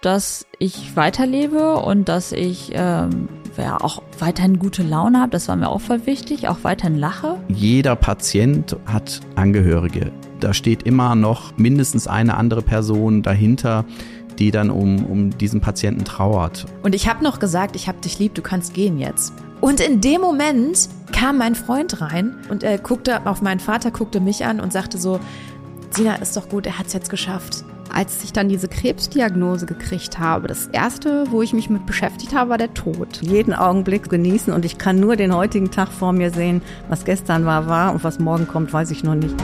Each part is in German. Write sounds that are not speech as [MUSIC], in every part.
dass ich weiterlebe und dass ich ähm, ja, auch weiterhin gute Laune habe. Das war mir auch voll wichtig, auch weiterhin lache. Jeder Patient hat Angehörige. Da steht immer noch mindestens eine andere Person dahinter, die dann um, um diesen Patienten trauert. Und ich habe noch gesagt, ich habe dich lieb, du kannst gehen jetzt. Und in dem Moment kam mein Freund rein und er guckte auf meinen Vater, guckte mich an und sagte so, Sina, ist doch gut, er hat es jetzt geschafft. Als ich dann diese Krebsdiagnose gekriegt habe, das erste, wo ich mich mit beschäftigt habe, war der Tod. Jeden Augenblick genießen und ich kann nur den heutigen Tag vor mir sehen. Was gestern war, war und was morgen kommt, weiß ich noch nicht.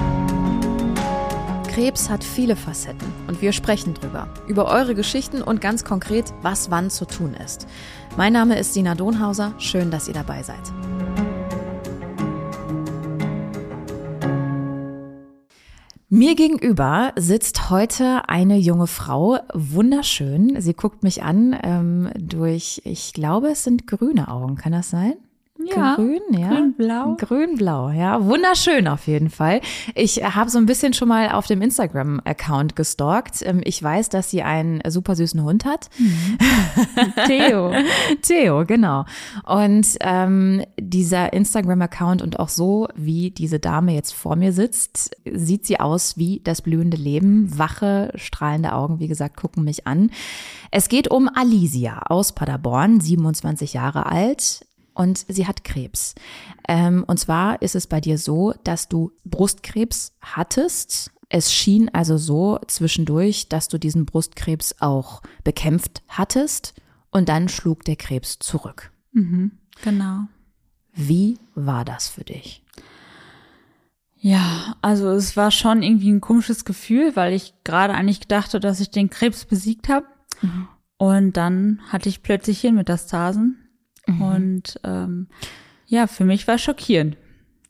Krebs hat viele Facetten und wir sprechen drüber. Über eure Geschichten und ganz konkret, was wann zu tun ist. Mein Name ist Sina Donhauser. Schön, dass ihr dabei seid. Mir gegenüber sitzt heute eine junge Frau, wunderschön. Sie guckt mich an ähm, durch, ich glaube, es sind grüne Augen. Kann das sein? Ja, grün, ja. Grün-blau. Grün-blau, ja. Wunderschön auf jeden Fall. Ich habe so ein bisschen schon mal auf dem Instagram-Account gestalkt. Ähm, ich weiß, dass sie einen super süßen Hund hat. Mhm. Theo. [LAUGHS] Theo, genau. Und ähm, dieser Instagram-Account und auch so, wie diese Dame jetzt vor mir sitzt, sieht sie aus wie das blühende Leben. Wache, strahlende Augen, wie gesagt, gucken mich an. Es geht um Alicia aus Paderborn, 27 Jahre alt und sie hat Krebs. Ähm, und zwar ist es bei dir so, dass du Brustkrebs hattest. Es schien also so zwischendurch, dass du diesen Brustkrebs auch bekämpft hattest und dann schlug der Krebs zurück. Mhm, genau. Wie war das für dich? Ja, also es war schon irgendwie ein komisches Gefühl, weil ich gerade eigentlich dachte, dass ich den Krebs besiegt habe. Mhm. Und dann hatte ich plötzlich Hirnmetastasen Mhm. Und ähm, ja, für mich war schockierend.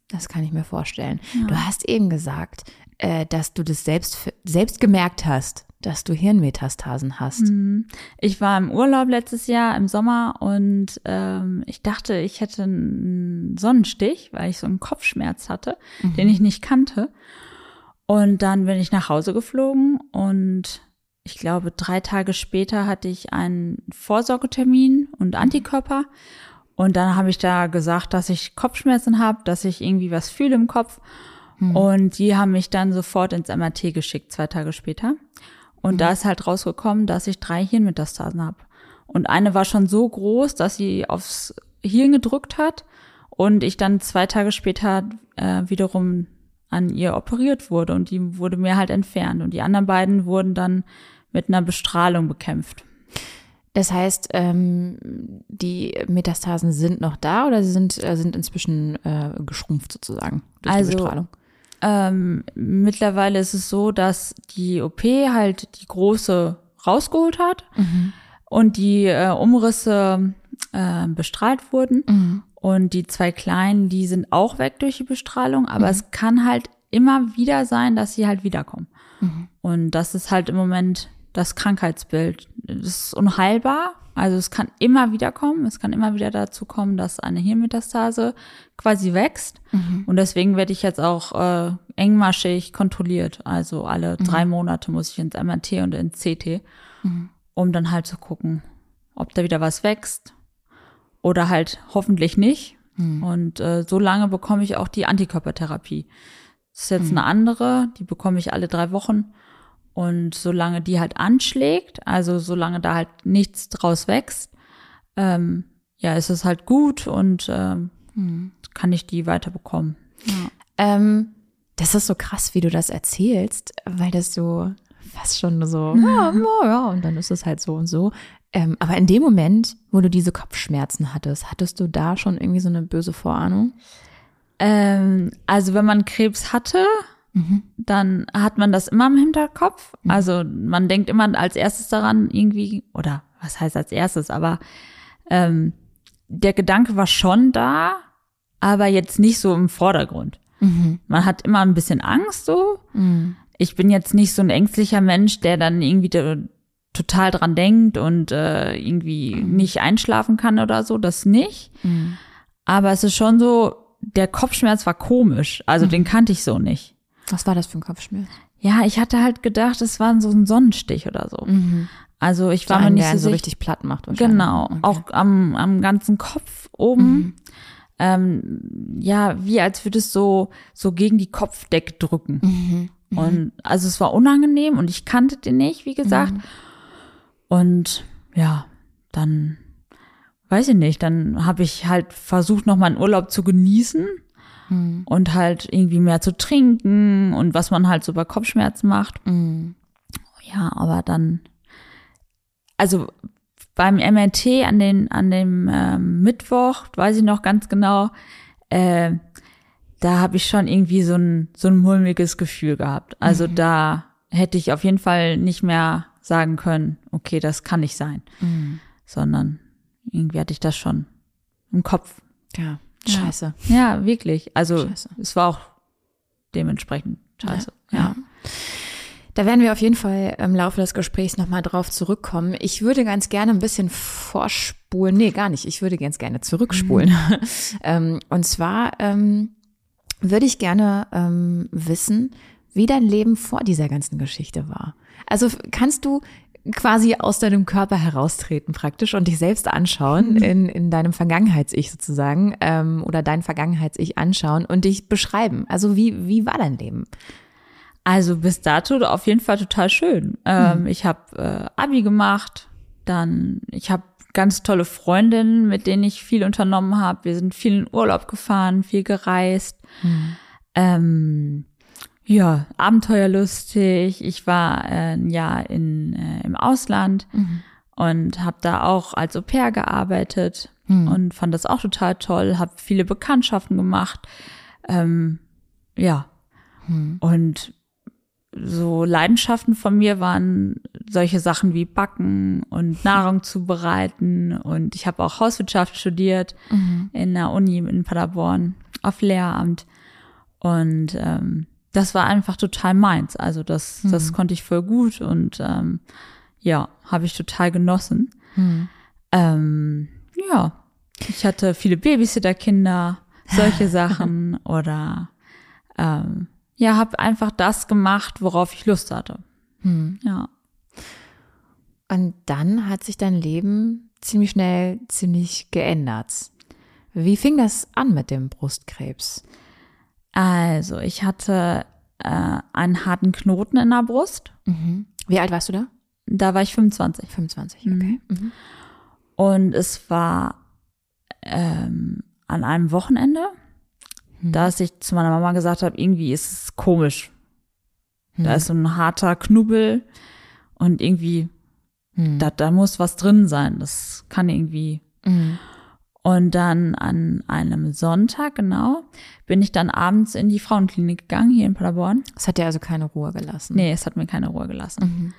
Das kann ich mir vorstellen. Ja. Du hast eben gesagt, äh, dass du das selbst, selbst gemerkt hast, dass du Hirnmetastasen hast. Mhm. Ich war im Urlaub letztes Jahr im Sommer und ähm, ich dachte, ich hätte einen Sonnenstich, weil ich so einen Kopfschmerz hatte, mhm. den ich nicht kannte. Und dann bin ich nach Hause geflogen und ich glaube, drei Tage später hatte ich einen Vorsorgetermin und mhm. Antikörper. Und dann habe ich da gesagt, dass ich Kopfschmerzen habe, dass ich irgendwie was fühle im Kopf. Hm. Und die haben mich dann sofort ins MRT geschickt, zwei Tage später. Und hm. da ist halt rausgekommen, dass ich drei Hirnmetastasen habe. Und eine war schon so groß, dass sie aufs Hirn gedrückt hat und ich dann zwei Tage später äh, wiederum an ihr operiert wurde und die wurde mir halt entfernt. Und die anderen beiden wurden dann mit einer Bestrahlung bekämpft. Das heißt, ähm, die Metastasen sind noch da oder sie sind, äh, sind inzwischen äh, geschrumpft sozusagen durch also, die Bestrahlung? Ähm, mittlerweile ist es so, dass die OP halt die große rausgeholt hat mhm. und die äh, Umrisse äh, bestrahlt wurden. Mhm. Und die zwei kleinen, die sind auch weg durch die Bestrahlung, aber mhm. es kann halt immer wieder sein, dass sie halt wiederkommen. Mhm. Und das ist halt im Moment das Krankheitsbild. Das ist unheilbar. Also es kann immer wieder kommen. Es kann immer wieder dazu kommen, dass eine Hirnmetastase quasi wächst. Mhm. Und deswegen werde ich jetzt auch äh, engmaschig kontrolliert. Also alle mhm. drei Monate muss ich ins MRT und ins CT, mhm. um dann halt zu gucken, ob da wieder was wächst oder halt hoffentlich nicht. Mhm. Und äh, so lange bekomme ich auch die Antikörpertherapie. Das ist jetzt mhm. eine andere, die bekomme ich alle drei Wochen. Und solange die halt anschlägt, also solange da halt nichts draus wächst, ähm, ja, ist es halt gut und ähm, hm, kann ich die weiter bekommen. Ja. Ähm, das ist so krass, wie du das erzählst, weil das so fast schon so, ja, [LAUGHS] ja, ja, und dann ist es halt so und so. Ähm, aber in dem Moment, wo du diese Kopfschmerzen hattest, hattest du da schon irgendwie so eine böse Vorahnung? Ähm, also wenn man Krebs hatte, Mhm. dann hat man das immer im Hinterkopf. Mhm. Also man denkt immer als erstes daran irgendwie, oder was heißt als erstes, aber ähm, der Gedanke war schon da, aber jetzt nicht so im Vordergrund. Mhm. Man hat immer ein bisschen Angst so. Mhm. Ich bin jetzt nicht so ein ängstlicher Mensch, der dann irgendwie total dran denkt und äh, irgendwie mhm. nicht einschlafen kann oder so, das nicht. Mhm. Aber es ist schon so, der Kopfschmerz war komisch, also den kannte ich so nicht. Was war das für ein Kopfschmerz? Ja, ich hatte halt gedacht, es war so ein Sonnenstich oder so. Mhm. Also ich war so mir einen, nicht so, einen so richtig platt macht wahrscheinlich. Genau, Okay. auch am, am ganzen Kopf oben. Ähm, ja, wie als würde es so, so gegen die Kopfdecke drücken. Mhm. Und also es war unangenehm und ich kannte den nicht, wie gesagt. Mhm. Und ja, dann weiß ich nicht, dann habe ich halt versucht, noch meinen Urlaub zu genießen Mhm. und halt irgendwie mehr zu trinken und was man halt so bei Kopfschmerzen macht. Mhm. Ja, aber dann, also beim MRT an den an dem ähm, Mittwoch, weiß ich noch ganz genau, äh, da habe ich schon irgendwie so ein so ein mulmiges Gefühl gehabt. Also da hätte ich auf jeden Fall nicht mehr sagen können, okay, das kann nicht sein, sondern irgendwie hatte ich das schon im Kopf. Ja, scheiße. Ja, wirklich. Also Scheiße. es war auch dementsprechend scheiße. Ja. Da werden wir auf jeden Fall im Laufe des Gesprächs nochmal drauf zurückkommen. Ich würde ganz gerne ein bisschen vorspulen. Nee, gar nicht. Ich würde ganz gerne zurückspulen. [LAUGHS] ähm, und zwar ähm, würde ich gerne ähm, wissen, wie dein Leben vor dieser ganzen Geschichte war. Also kannst du quasi aus deinem Körper heraustreten praktisch und dich selbst anschauen, in, in deinem Vergangenheits-Ich sozusagen, ähm, oder dein Vergangenheits-Ich anschauen und dich beschreiben. Also wie, wie war dein Leben? Also bis dato auf jeden Fall total schön. Ähm, Ich habe äh, Abi gemacht, dann ich habe ganz tolle Freundinnen, mit denen ich viel unternommen habe. Wir sind viel in Urlaub gefahren, viel gereist. Ähm, ja, abenteuerlustig. Ich war äh, ein Jahr in, äh, im Ausland und habe da auch als Au pair gearbeitet und fand das auch total toll. Habe viele Bekanntschaften gemacht. Ähm, ja, und so Leidenschaften von mir waren solche Sachen wie Backen und [LAUGHS] Nahrung zubereiten. Und ich habe auch Hauswirtschaft studiert in der Uni in Paderborn auf Lehramt. Und ähm, das war einfach total meins. Also das, das konnte ich voll gut und ähm, ja, habe ich total genossen. Ähm, ja, ich hatte viele Babysitterkinder, solche [LAUGHS] Sachen oder ähm, ja, habe einfach das gemacht, worauf ich Lust hatte. Ja. Und dann hat sich dein Leben ziemlich schnell ziemlich geändert. Wie fing das an mit dem Brustkrebs? Also, ich hatte äh, einen harten Knoten in der Brust. Wie alt warst du da? Da war ich 25. 25, okay. Mhm. Und es war ähm, an einem Wochenende, dass ich zu meiner Mama gesagt habe, irgendwie ist es komisch. Da ist so ein harter Knubbel und irgendwie, da, da muss was drin sein. Das kann irgendwie. Und dann an einem Sonntag, genau, bin ich dann abends in die Frauenklinik gegangen, hier in Paderborn. Es hat dir also keine Ruhe gelassen. Nee, es hat mir keine Ruhe gelassen.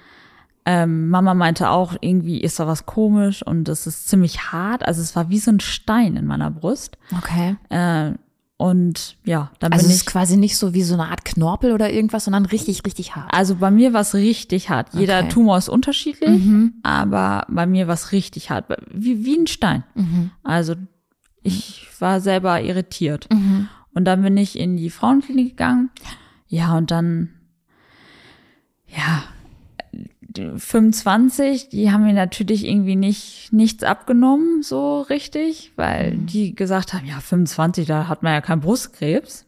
Ähm, Mama meinte auch, irgendwie ist da was komisch und es ist ziemlich hart. Also es war wie so ein Stein in meiner Brust. Okay. Äh, und ja, dann Also bin es ich. ist quasi nicht so wie so eine Art Knorpel oder irgendwas, sondern richtig, richtig hart. Also bei mir war es richtig hart. Jeder Okay. Tumor ist unterschiedlich, aber bei mir war es richtig hart. Wie, wie ein Stein. Also ich war selber irritiert. Und dann bin ich in die Frauenklinik gegangen. Ja, und dann, ja, 25, die haben mir natürlich irgendwie nicht nichts abgenommen, so richtig, weil die gesagt haben, ja, 25, da hat man ja keinen Brustkrebs.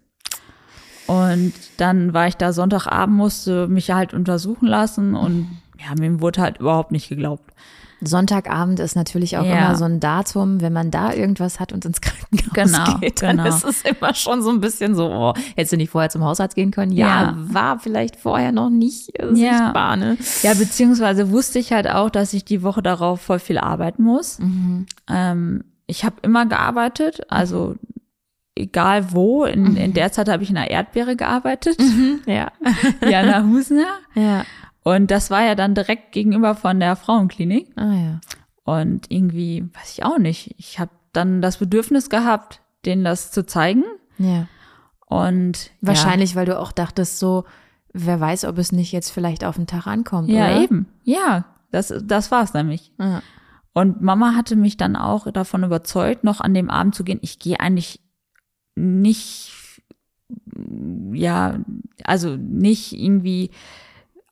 Und dann war ich da Sonntagabend, musste mich halt untersuchen lassen und ja, mir wurde halt überhaupt nicht geglaubt. Sonntagabend ist natürlich auch Ja. immer so ein Datum, wenn man da irgendwas hat und ins Krankenhaus Genau, [LAUGHS] geht, dann genau. ist es immer schon so ein bisschen so, oh, hättest du nicht vorher zum Hausarzt gehen können? Ja, Ja. war vielleicht vorher noch nicht äh, sichtbar, ne? Ja, beziehungsweise wusste ich halt auch, dass ich die Woche darauf voll viel arbeiten muss. Ähm, ich habe immer gearbeitet, also egal wo. In, in der Zeit habe ich in der Erdbeere gearbeitet, [LAUGHS] Ja. Jana Husner. Ja. Und das war ja dann direkt gegenüber von der Frauenklinik. Ah ja. Und irgendwie, weiß ich auch nicht, ich habe dann das Bedürfnis gehabt, denen das zu zeigen. Ja. Und Wahrscheinlich, weil du auch dachtest so, wer weiß, ob es nicht jetzt vielleicht auf den Tag ankommt, Ja, oder? ja eben. Ja, das, das war's nämlich. Ja. Und Mama hatte mich dann auch davon überzeugt, noch an dem Abend zu gehen. Ich gehe eigentlich nicht, ja, also nicht irgendwie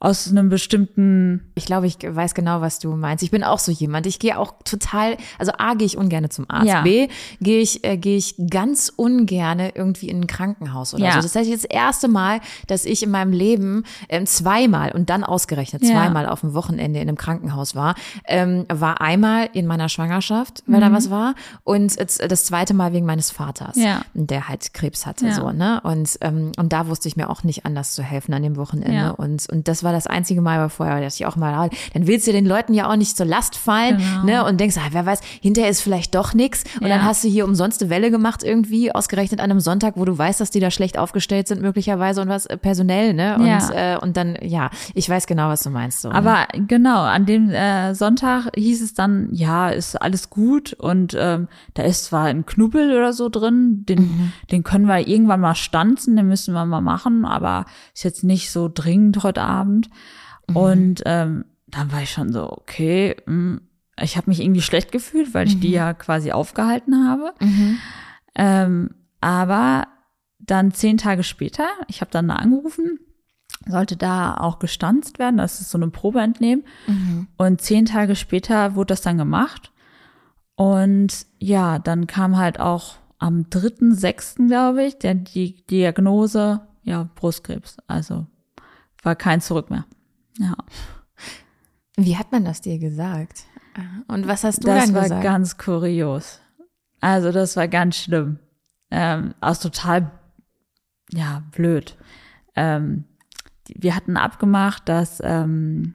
aus einem bestimmten Ich glaube, ich weiß genau, was du meinst. Ich bin auch so jemand. Ich gehe auch total, also A, gehe ich ungern zum Arzt. Ja. B, gehe ich, äh, gehe ich ganz ungerne irgendwie in ein Krankenhaus oder Ja. so. Das heißt, das erste Mal, dass ich in meinem Leben ähm, zweimal und dann ausgerechnet Ja. zweimal auf dem Wochenende in einem Krankenhaus war, ähm, war einmal in meiner Schwangerschaft, weil Mhm. da was war, und es- das zweite Mal wegen meines Vaters, der halt Krebs hatte, so, ne? Und, ähm, und da wusste ich mir auch nicht anders zu helfen an dem Wochenende. Und, und das war das einzige Mal, aber vorher dachte ich auch mal, ah, dann willst du den Leuten ja auch nicht zur Last fallen, Genau. ne? Und denkst, ah, wer weiß, hinterher ist vielleicht doch nix. Und Ja. dann hast du hier umsonst eine Welle gemacht irgendwie, ausgerechnet an einem Sonntag, wo du weißt, dass die da schlecht aufgestellt sind möglicherweise und was äh, personell, ne? Und, Ja. äh, und dann, ja, ich weiß genau, was du meinst. So, ne? Aber genau, an dem äh, Sonntag hieß es dann, ja, ist alles gut und ähm, da ist zwar ein Knubbel oder so drin, den, Mhm. den können wir irgendwann mal stanzen, den müssen wir mal machen, aber ist jetzt nicht so dringend heute Abend. Mhm. Und ähm, dann war ich schon so, okay, mh, ich habe mich irgendwie schlecht gefühlt, weil ich die ja quasi aufgehalten habe. Mhm. Ähm, aber dann zehn Tage später, ich habe dann da angerufen, sollte da auch gestanzt werden, das ist so eine Probe entnehmen. Und zehn Tage später wurde das dann gemacht. Und ja, dann kam halt auch am 3.6., glaube ich, der, die Diagnose, ja, Brustkrebs. Also war kein Zurück mehr. Ja, Wie hat man das dir gesagt? Und was hast du das dann war gesagt? ganz kurios. Also das war ganz schlimm. Ähm, also total, ja, blöd. Ähm, wir hatten abgemacht, dass ähm,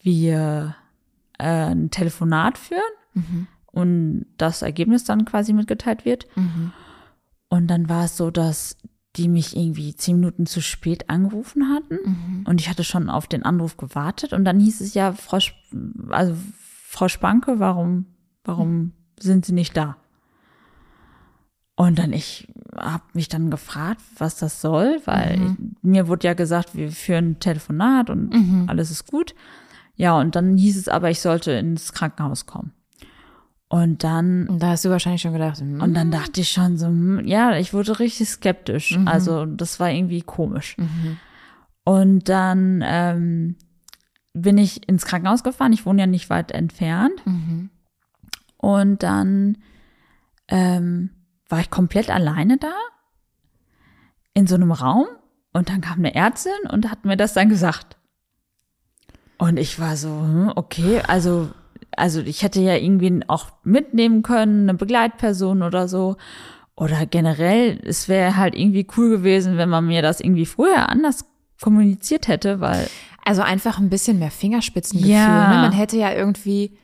wir äh, ein Telefonat führen Mhm. und das Ergebnis dann quasi mitgeteilt wird. Mhm. Und dann war es so, dass die mich irgendwie zehn Minuten zu spät angerufen hatten Mhm. und ich hatte schon auf den Anruf gewartet und dann hieß es ja, Frau, Sp also Frau Spanke, warum, warum sind Sie nicht da? Und dann ich habe mich dann gefragt, was das soll, weil ich, mir wurde ja gesagt, wir führen ein Telefonat und alles ist gut. Ja, und dann hieß es aber, ich sollte ins Krankenhaus kommen. Und dann Und da hast du wahrscheinlich schon gedacht, hm, und dann dachte ich schon so, hm, ja, ich wurde richtig skeptisch. Also das war irgendwie komisch. Und dann ähm, bin ich ins Krankenhaus gefahren. Ich wohne ja nicht weit entfernt. Und dann ähm, war ich komplett alleine da in so einem Raum. Und dann kam eine Ärztin und hat mir das dann gesagt. Und ich war so, hm, okay, also, also ich hätte ja irgendwie auch mitnehmen können, eine Begleitperson oder so. Oder generell, es wäre halt irgendwie cool gewesen, wenn man mir das irgendwie früher anders kommuniziert hätte, weil Also einfach ein bisschen mehr Fingerspitzengefühl. Ja. Ne? Man hätte ja irgendwie.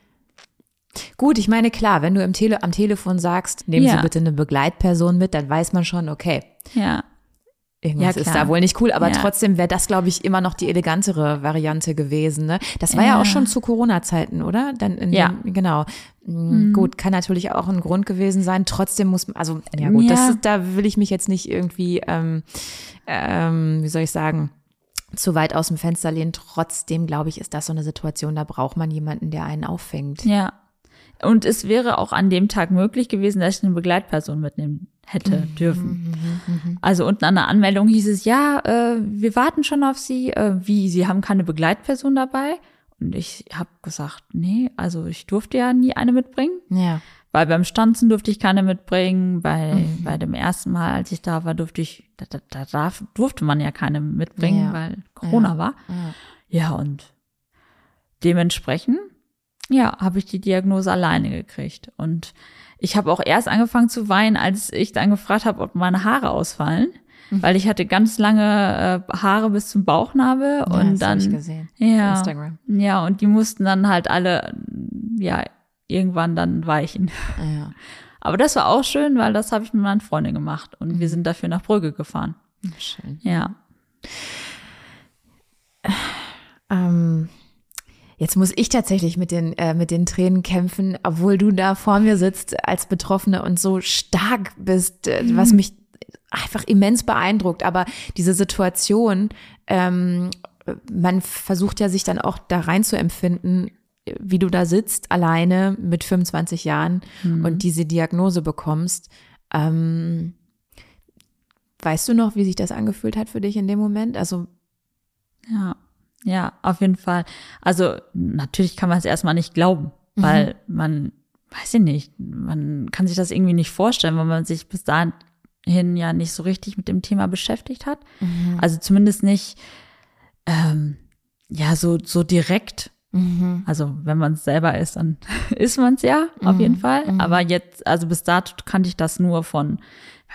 Gut, ich meine, klar, wenn du im Tele am Telefon sagst, nehmen Sie Ja. bitte eine Begleitperson mit, dann weiß man schon, okay, ja, irgendwas Ja, ist da wohl nicht cool, aber Ja. trotzdem wäre das, glaube ich, immer noch die elegantere Variante gewesen. Ne? Das war ja, Ja. auch schon zu Corona-Zeiten, oder? Dann in Ja. Mhm. Den, genau. Mm, Gut, kann natürlich auch ein Grund gewesen sein. Trotzdem muss man, also ja gut, das ist, da will ich mich jetzt nicht irgendwie, ähm, ähm, wie soll ich sagen, zu weit aus dem Fenster lehnen. Trotzdem, glaube ich, ist das so eine Situation, da braucht man jemanden, der einen auffängt. ja. Und es wäre auch an dem Tag möglich gewesen, dass ich eine Begleitperson mitnehmen hätte dürfen. Also unten an der Anmeldung hieß es, ja, äh, wir warten schon auf Sie. Äh, wie, Sie haben keine Begleitperson dabei? Und ich habe gesagt, nee, also ich durfte ja nie eine mitbringen. Ja. Weil beim Stanzen durfte ich keine mitbringen. Bei, bei dem ersten Mal, als ich da war, durfte ich, da, da, da darf, durfte man ja keine mitbringen, Ja. weil Corona Ja. war. Ja. Ja, und dementsprechend, ja, habe ich die Diagnose alleine gekriegt. Und ich habe auch erst angefangen zu weinen, als ich dann gefragt habe, ob meine Haare ausfallen. Mhm. Weil ich hatte ganz lange äh, Haare bis zum Bauchnabel Ja, und dann ja, Instagram. ja und die mussten dann halt alle ja irgendwann dann weichen. [LAUGHS] Ja. Aber das war auch schön, weil das habe ich mit meinen Freunden gemacht und wir sind dafür nach Brügge gefahren. Schön. Ja. Ähm, jetzt muss ich tatsächlich mit den, äh, mit den Tränen kämpfen, obwohl du da vor mir sitzt als Betroffene und so stark bist, äh, was mich einfach immens beeindruckt. Aber diese Situation, ähm, man versucht ja sich dann auch da rein zu empfinden, wie du da sitzt, alleine mit 25 Jahren und diese Diagnose bekommst. Ähm, weißt du noch, wie sich das angefühlt hat für dich in dem Moment? Also Ja. Ja, auf jeden Fall. Also natürlich kann man es erstmal nicht glauben, weil man, weiß ich nicht, man kann sich das irgendwie nicht vorstellen, weil man sich bis dahin ja nicht so richtig mit dem Thema beschäftigt hat. Also zumindest nicht, ähm, ja, so, so direkt. Also wenn man es selber ist, dann [LAUGHS] ist man es ja, auf jeden Fall. Aber jetzt, also bis dato kannte ich das nur von,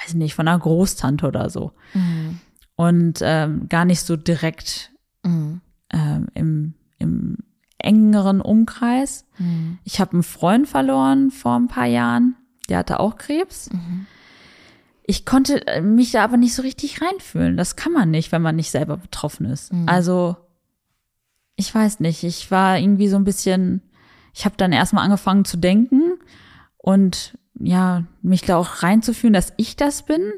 weiß ich nicht, von einer Großtante oder so. Und ähm, gar nicht so direkt ähm, im, im engeren Umkreis. Ich habe einen Freund verloren vor ein paar Jahren, der hatte auch Krebs. Ich konnte äh, mich da aber nicht so richtig reinfühlen. Das kann man nicht, wenn man nicht selber betroffen ist. Also, ich weiß nicht, ich war irgendwie so ein bisschen, ich habe dann erstmal angefangen zu denken und ja, mich da auch reinzufühlen, dass ich das bin.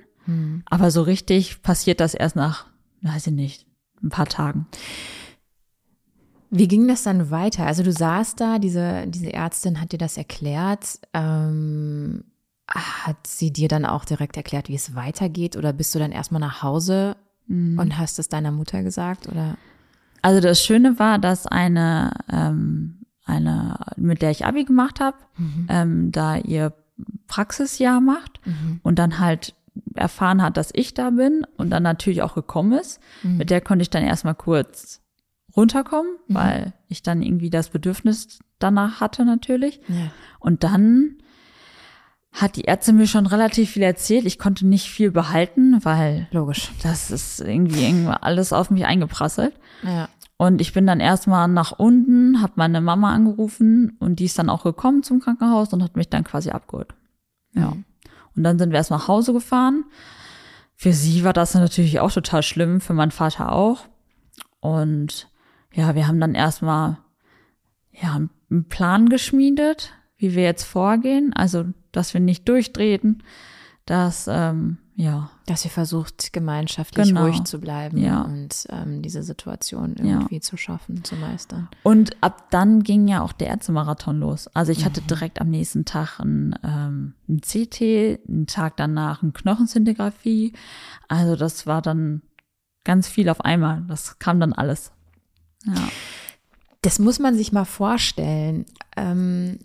Aber so richtig passiert das erst nach, weiß ich nicht, ein paar Tagen. Wie ging das dann weiter? Also du saßt da, diese, diese Ärztin hat dir das erklärt. Ähm, hat sie dir dann auch direkt erklärt, wie es weitergeht? Oder bist du dann erstmal nach Hause und hast es deiner Mutter gesagt? Oder? Also das Schöne war, dass eine, ähm, eine, mit der ich Abi gemacht habe, ähm, da ihr Praxisjahr macht und dann halt erfahren hat, dass ich da bin und dann natürlich auch gekommen ist. Mit der konnte ich dann erstmal kurz runterkommen, weil ich dann irgendwie das Bedürfnis danach hatte natürlich. Ja. Und dann hat die Ärztin mir schon relativ viel erzählt. Ich konnte nicht viel behalten, weil Logisch. das ist irgendwie irgendwie alles auf mich eingeprasselt. Ja. Und ich bin dann erstmal nach unten, habe meine Mama angerufen und die ist dann auch gekommen zum Krankenhaus und hat mich dann quasi abgeholt. Ja. Und dann sind wir erst nach Hause gefahren. Für sie war das natürlich auch total schlimm, für meinen Vater auch. Und ja, wir haben dann erstmal ja, einen Plan geschmiedet, wie wir jetzt vorgehen. Also, dass wir nicht durchdrehen, dass, ähm, ja, Dass ihr versucht, gemeinschaftlich Genau. ruhig zu bleiben Ja. und ähm, diese Situation Ja. irgendwie zu schaffen, zu meistern. Und ab dann ging ja auch der Ärztemarathon los. Also ich hatte direkt am nächsten Tag ein, ähm, ein CT, einen Tag danach ein Knochensintigraphie. Also das war dann ganz viel auf einmal. Das kam dann alles. Ja. Das muss man sich mal vorstellen. Ähm,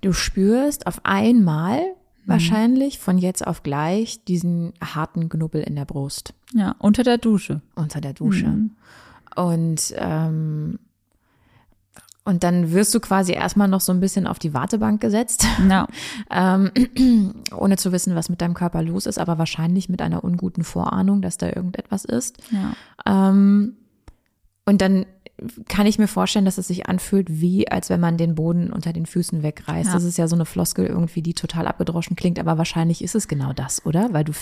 du spürst auf einmal wahrscheinlich von jetzt auf gleich diesen harten Knubbel in der Brust Ja, unter der Dusche. unter der Dusche. Und ähm, und dann wirst du quasi erstmal noch so ein bisschen auf die Wartebank gesetzt, Ja, [LAUGHS] ähm, [CLEARS THROAT] ohne zu wissen, was mit deinem Körper los ist, aber wahrscheinlich mit einer unguten Vorahnung, dass da irgendetwas ist. ja. Ähm, und dann kann ich mir vorstellen, dass es sich anfühlt, wie als wenn man den Boden unter den Füßen wegreißt. Ja. Das ist ja so eine Floskel irgendwie, die total abgedroschen klingt, aber wahrscheinlich ist es genau das, oder? Weil du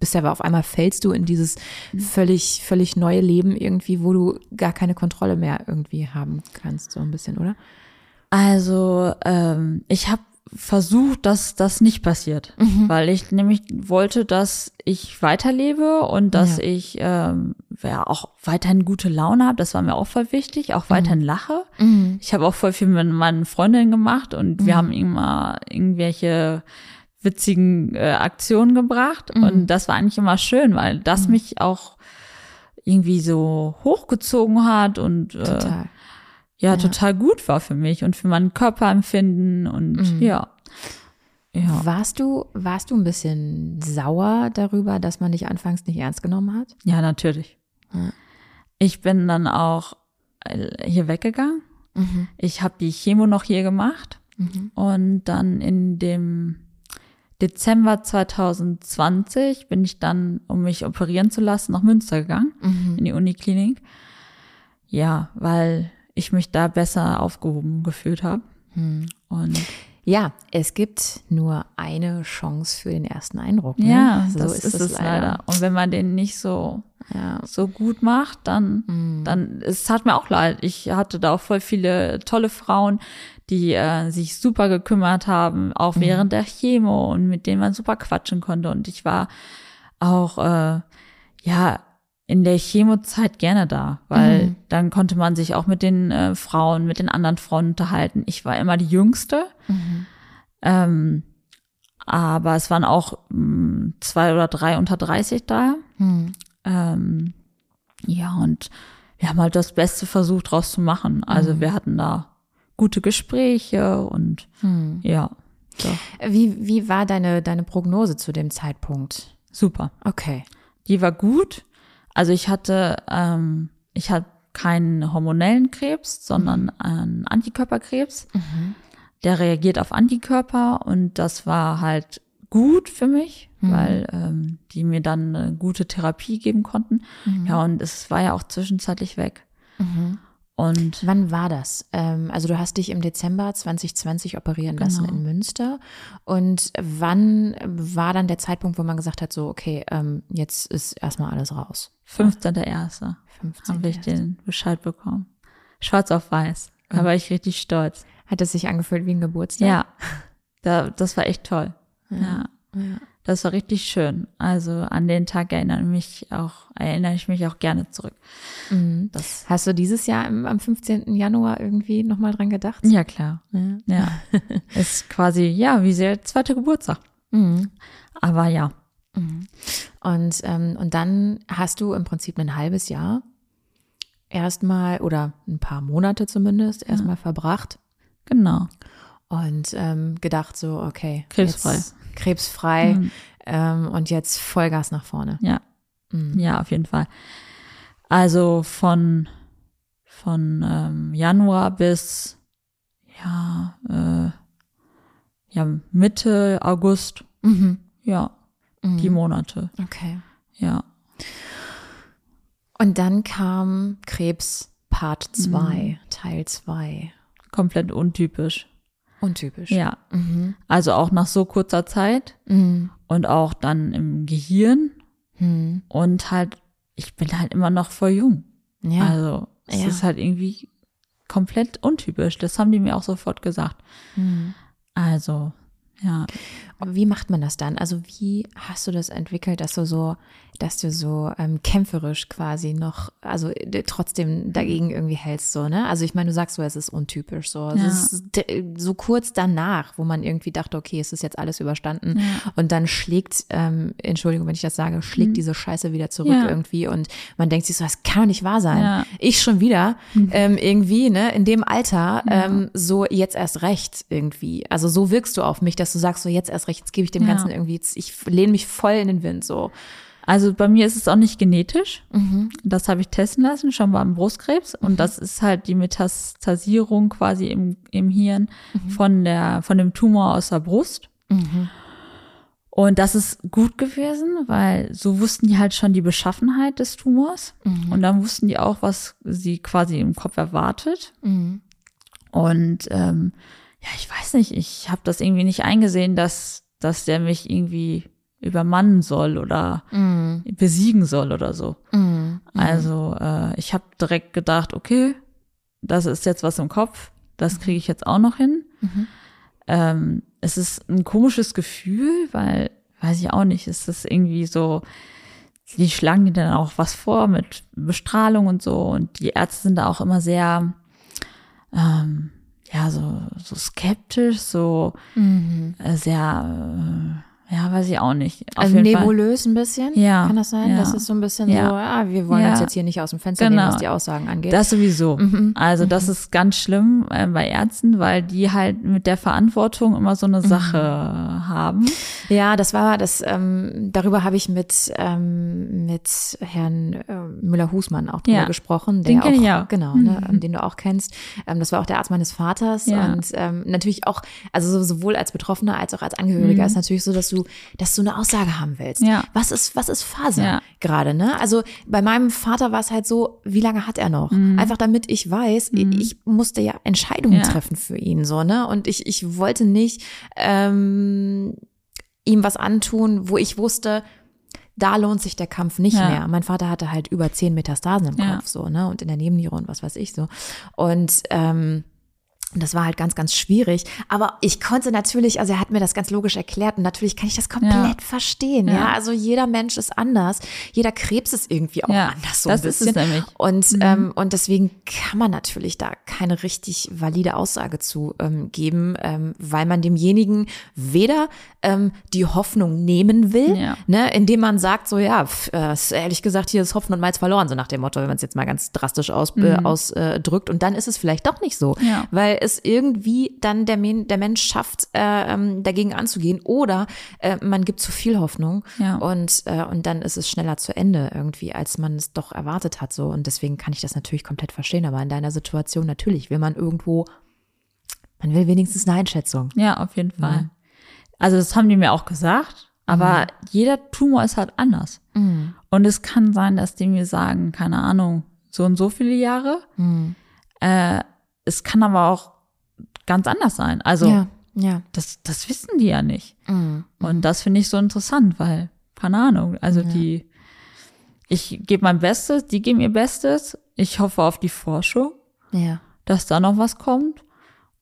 bist ja auf einmal fällst du in dieses völlig, völlig neue Leben irgendwie, wo du gar keine Kontrolle mehr irgendwie haben kannst, so ein bisschen, oder? Also ähm, ich habe versucht, dass das nicht passiert, weil ich nämlich wollte, dass ich weiterlebe und dass Ja. ich ähm, ja auch weiterhin gute Laune habe. Das war mir auch voll wichtig, auch weiterhin lache. Ich habe auch voll viel mit meinen Freundinnen gemacht und wir haben immer irgendwelche witzigen äh, Aktionen gebracht und das war eigentlich immer schön, weil das mich auch irgendwie so hochgezogen hat und äh, Total. ja, total gut war für mich und für mein Körperempfinden und ja. Ja. Warst du, warst du ein bisschen sauer darüber, dass man dich anfangs nicht ernst genommen hat? Ja, natürlich. Ich bin dann auch äh, hier weggegangen. Ich habe die Chemo noch hier gemacht und dann in dem Dezember 2020 bin ich dann, um mich operieren zu lassen, nach Münster gegangen, in die Uniklinik. Ja, weil ich mich da besser aufgehoben gefühlt habe. Und Ja, es gibt nur eine Chance für den ersten Eindruck. Ne? ja, so das ist, es leider. Und wenn man den nicht so Ja. so gut macht, dann, dann, es tat mir auch leid. Ich hatte da auch voll viele tolle Frauen, die äh, sich super gekümmert haben, auch während der Chemo und mit denen man super quatschen konnte. Und ich war auch, äh, ja, in der Chemozeit gerne da, weil dann konnte man sich auch mit den äh, Frauen, mit den anderen Frauen unterhalten. Ich war immer die Jüngste. Ähm, aber es waren auch mh, zwei oder drei unter 30 da. Ähm, ja, und wir haben halt das Beste versucht draus zu machen. Also wir hatten da gute Gespräche und ja, so, Wie, wie war deine, deine Prognose zu dem Zeitpunkt? super. Okay. Die war gut. Also ich hatte, ähm, ich hatte keinen hormonellen Krebs, sondern einen Antikörperkrebs. Der reagiert auf Antikörper und das war halt gut für mich, weil ähm, die mir dann eine gute Therapie geben konnten. Ja, und es war ja auch zwischenzeitlich weg. Und Wann war das? Ähm, also du hast dich im Dezember 2020 operieren lassen Genau. in Münster. Und wann war dann der Zeitpunkt, wo man gesagt hat, so, okay, ähm, jetzt ist erstmal alles raus? 15.01. 15. habe ich den Bescheid bekommen. Schwarz auf weiß. Da war ich richtig stolz. Hat es sich angefühlt wie ein Geburtstag? Ja, da, das war echt toll. Ja. Das war richtig schön. Also an den Tag erinnere ich mich auch, erinnere ich mich auch gerne zurück. Das, Hast du dieses Jahr im, am 15. Januar irgendwie nochmal dran gedacht? ja, klar. Ja. Ja. [LAUGHS] Ist quasi, ja, wie der zweite Geburtstag. Mhm. Aber ja, Und, ähm, und dann hast du im Prinzip ein halbes Jahr erstmal oder ein paar Monate zumindest erstmal verbracht genau. und ähm, gedacht so, okay. Krebsfrei. Jetzt, krebsfrei ähm, und jetzt Vollgas nach vorne. Ja. Ja, auf jeden Fall. Also von, von ähm, Januar bis ja, äh, ja, Mitte August. Ja, die Monate. Okay. Ja. Und dann kam Krebs Part 2, Teil 2. Komplett untypisch. Untypisch. Ja. Also auch nach so kurzer Zeit und auch dann im Gehirn und halt, ich bin halt immer noch voll jung. Ja. Also es Ja. ist halt irgendwie komplett untypisch. Das haben die mir auch sofort gesagt. Also, ja. Wie macht man das dann? Also wie hast du das entwickelt, dass du so, dass du so ähm, kämpferisch quasi noch, also äh, trotzdem dagegen irgendwie hältst so, ne? Also ich meine, du sagst so, es ist untypisch so. Es Ja. ist so kurz danach, wo man irgendwie dachte, okay, es ist jetzt alles überstanden und dann schlägt, ähm, Entschuldigung, wenn ich das sage, schlägt diese Scheiße wieder zurück Mhm. Ja. irgendwie und man denkt sich so, das kann doch nicht wahr sein. Ja. Mhm. Ich schon wieder ähm, irgendwie, ne, in dem Alter, ähm, so jetzt erst recht irgendwie. Also so wirkst du auf mich, dass du sagst, so jetzt erst recht, jetzt gebe ich dem Ja. Ganzen irgendwie, jetzt, ich lehne mich voll in den Wind, so. Also bei mir ist es auch nicht genetisch. Das habe ich testen lassen, schon beim Brustkrebs. Und das ist halt die Metastasierung quasi im, im Hirn von der, von dem Tumor aus der Brust. Und das ist gut gewesen, weil so wussten die halt schon die Beschaffenheit des Tumors. Und dann wussten die auch, was sie quasi im Kopf erwartet. Und ähm, ja, ich weiß nicht, ich habe das irgendwie nicht eingesehen, dass, dass der mich irgendwie übermannen soll oder besiegen soll oder so. Also äh, ich habe direkt gedacht, okay, das ist jetzt was im Kopf, das kriege ich jetzt auch noch hin. Ähm, es ist ein komisches Gefühl, weil, weiß ich auch nicht, ist das irgendwie so, die schlagen dir dann auch was vor mit Bestrahlung und so und die Ärzte sind da auch immer sehr, ähm, ja, so, so skeptisch, so äh, sehr, äh, ja, weiß ich auch nicht. Auf Also jeden Fall. nebulös ein bisschen? Ja, Kann das sein? ja. Das ist so ein bisschen Ja. so, ah, wir wollen Ja. uns jetzt hier nicht aus dem Fenster nehmen, Genau. was die Aussagen angeht. Das sowieso. Also das ist ganz schlimm äh, bei Ärzten, weil die halt mit der Verantwortung immer so eine Sache haben. Ja, das war das. Ähm, darüber habe ich mit ähm, mit Herrn äh, Müller-Husmann auch drüber Ja, gesprochen. den der kenn ich auch. Genau, ne, den du auch kennst. Ähm, das war auch der Arzt meines Vaters Ja. und ähm, natürlich auch, also so- sowohl als Betroffener als auch als Angehöriger ist natürlich so, dass du, dass du eine Aussage haben willst. Mhm. Ja. Was ist was ist Phase Ja. gerade? Ne? Also bei meinem Vater war es halt so, wie lange hat er noch? Einfach damit ich weiß, ich musste ja Entscheidungen Mhm. Ja. treffen für ihn so ne und ich ich wollte nicht ähm, ihm was antun, wo ich wusste, da lohnt sich der Kampf nicht Ja. mehr. Mein Vater hatte halt über zehn Metastasen im Ja. Kopf, so, ne, und in der Nebenniere und was weiß ich so. Und ähm, Und das war halt ganz, ganz schwierig. Aber ich konnte natürlich, also er hat mir das ganz logisch erklärt und natürlich kann ich das komplett Ja. verstehen. Ja. Ja. also jeder Mensch ist anders. Jeder Krebs ist irgendwie auch Ja, anders so ein ist es bisschen. nämlich. Und, ähm, und deswegen kann man natürlich da keine richtig valide Aussage zu ähm, geben, ähm, weil man demjenigen weder ähm, die Hoffnung nehmen will, ne, indem man sagt, so ja, pf, äh, ehrlich gesagt, hier ist Hopfen und Malz verloren, so nach dem Motto, wenn man es jetzt mal ganz drastisch aus, äh, ausdrückt. Und dann ist es vielleicht doch nicht so, Ja. weil es irgendwie dann der, Men der Mensch schafft, äh, ähm, dagegen anzugehen. Oder äh, man gibt zu viel Hoffnung Ja. und, äh, und dann ist es schneller zu Ende irgendwie, als man es doch erwartet hat. So. Und deswegen kann ich das natürlich komplett verstehen. Aber in deiner Situation natürlich will man irgendwo, man will wenigstens eine Einschätzung. Ja, auf jeden Fall. Also das haben die mir auch gesagt, aber jeder Tumor ist halt anders. Und es kann sein, dass die mir sagen, keine Ahnung, so und so viele Jahre. Äh, es kann aber auch ganz anders sein. Also ja, ja. das, das wissen die ja nicht. Und das finde ich so interessant, weil, keine Ahnung, also die, ich gebe mein Bestes, die geben ihr Bestes. Ich hoffe auf die Forschung Ja. dass da noch was kommt.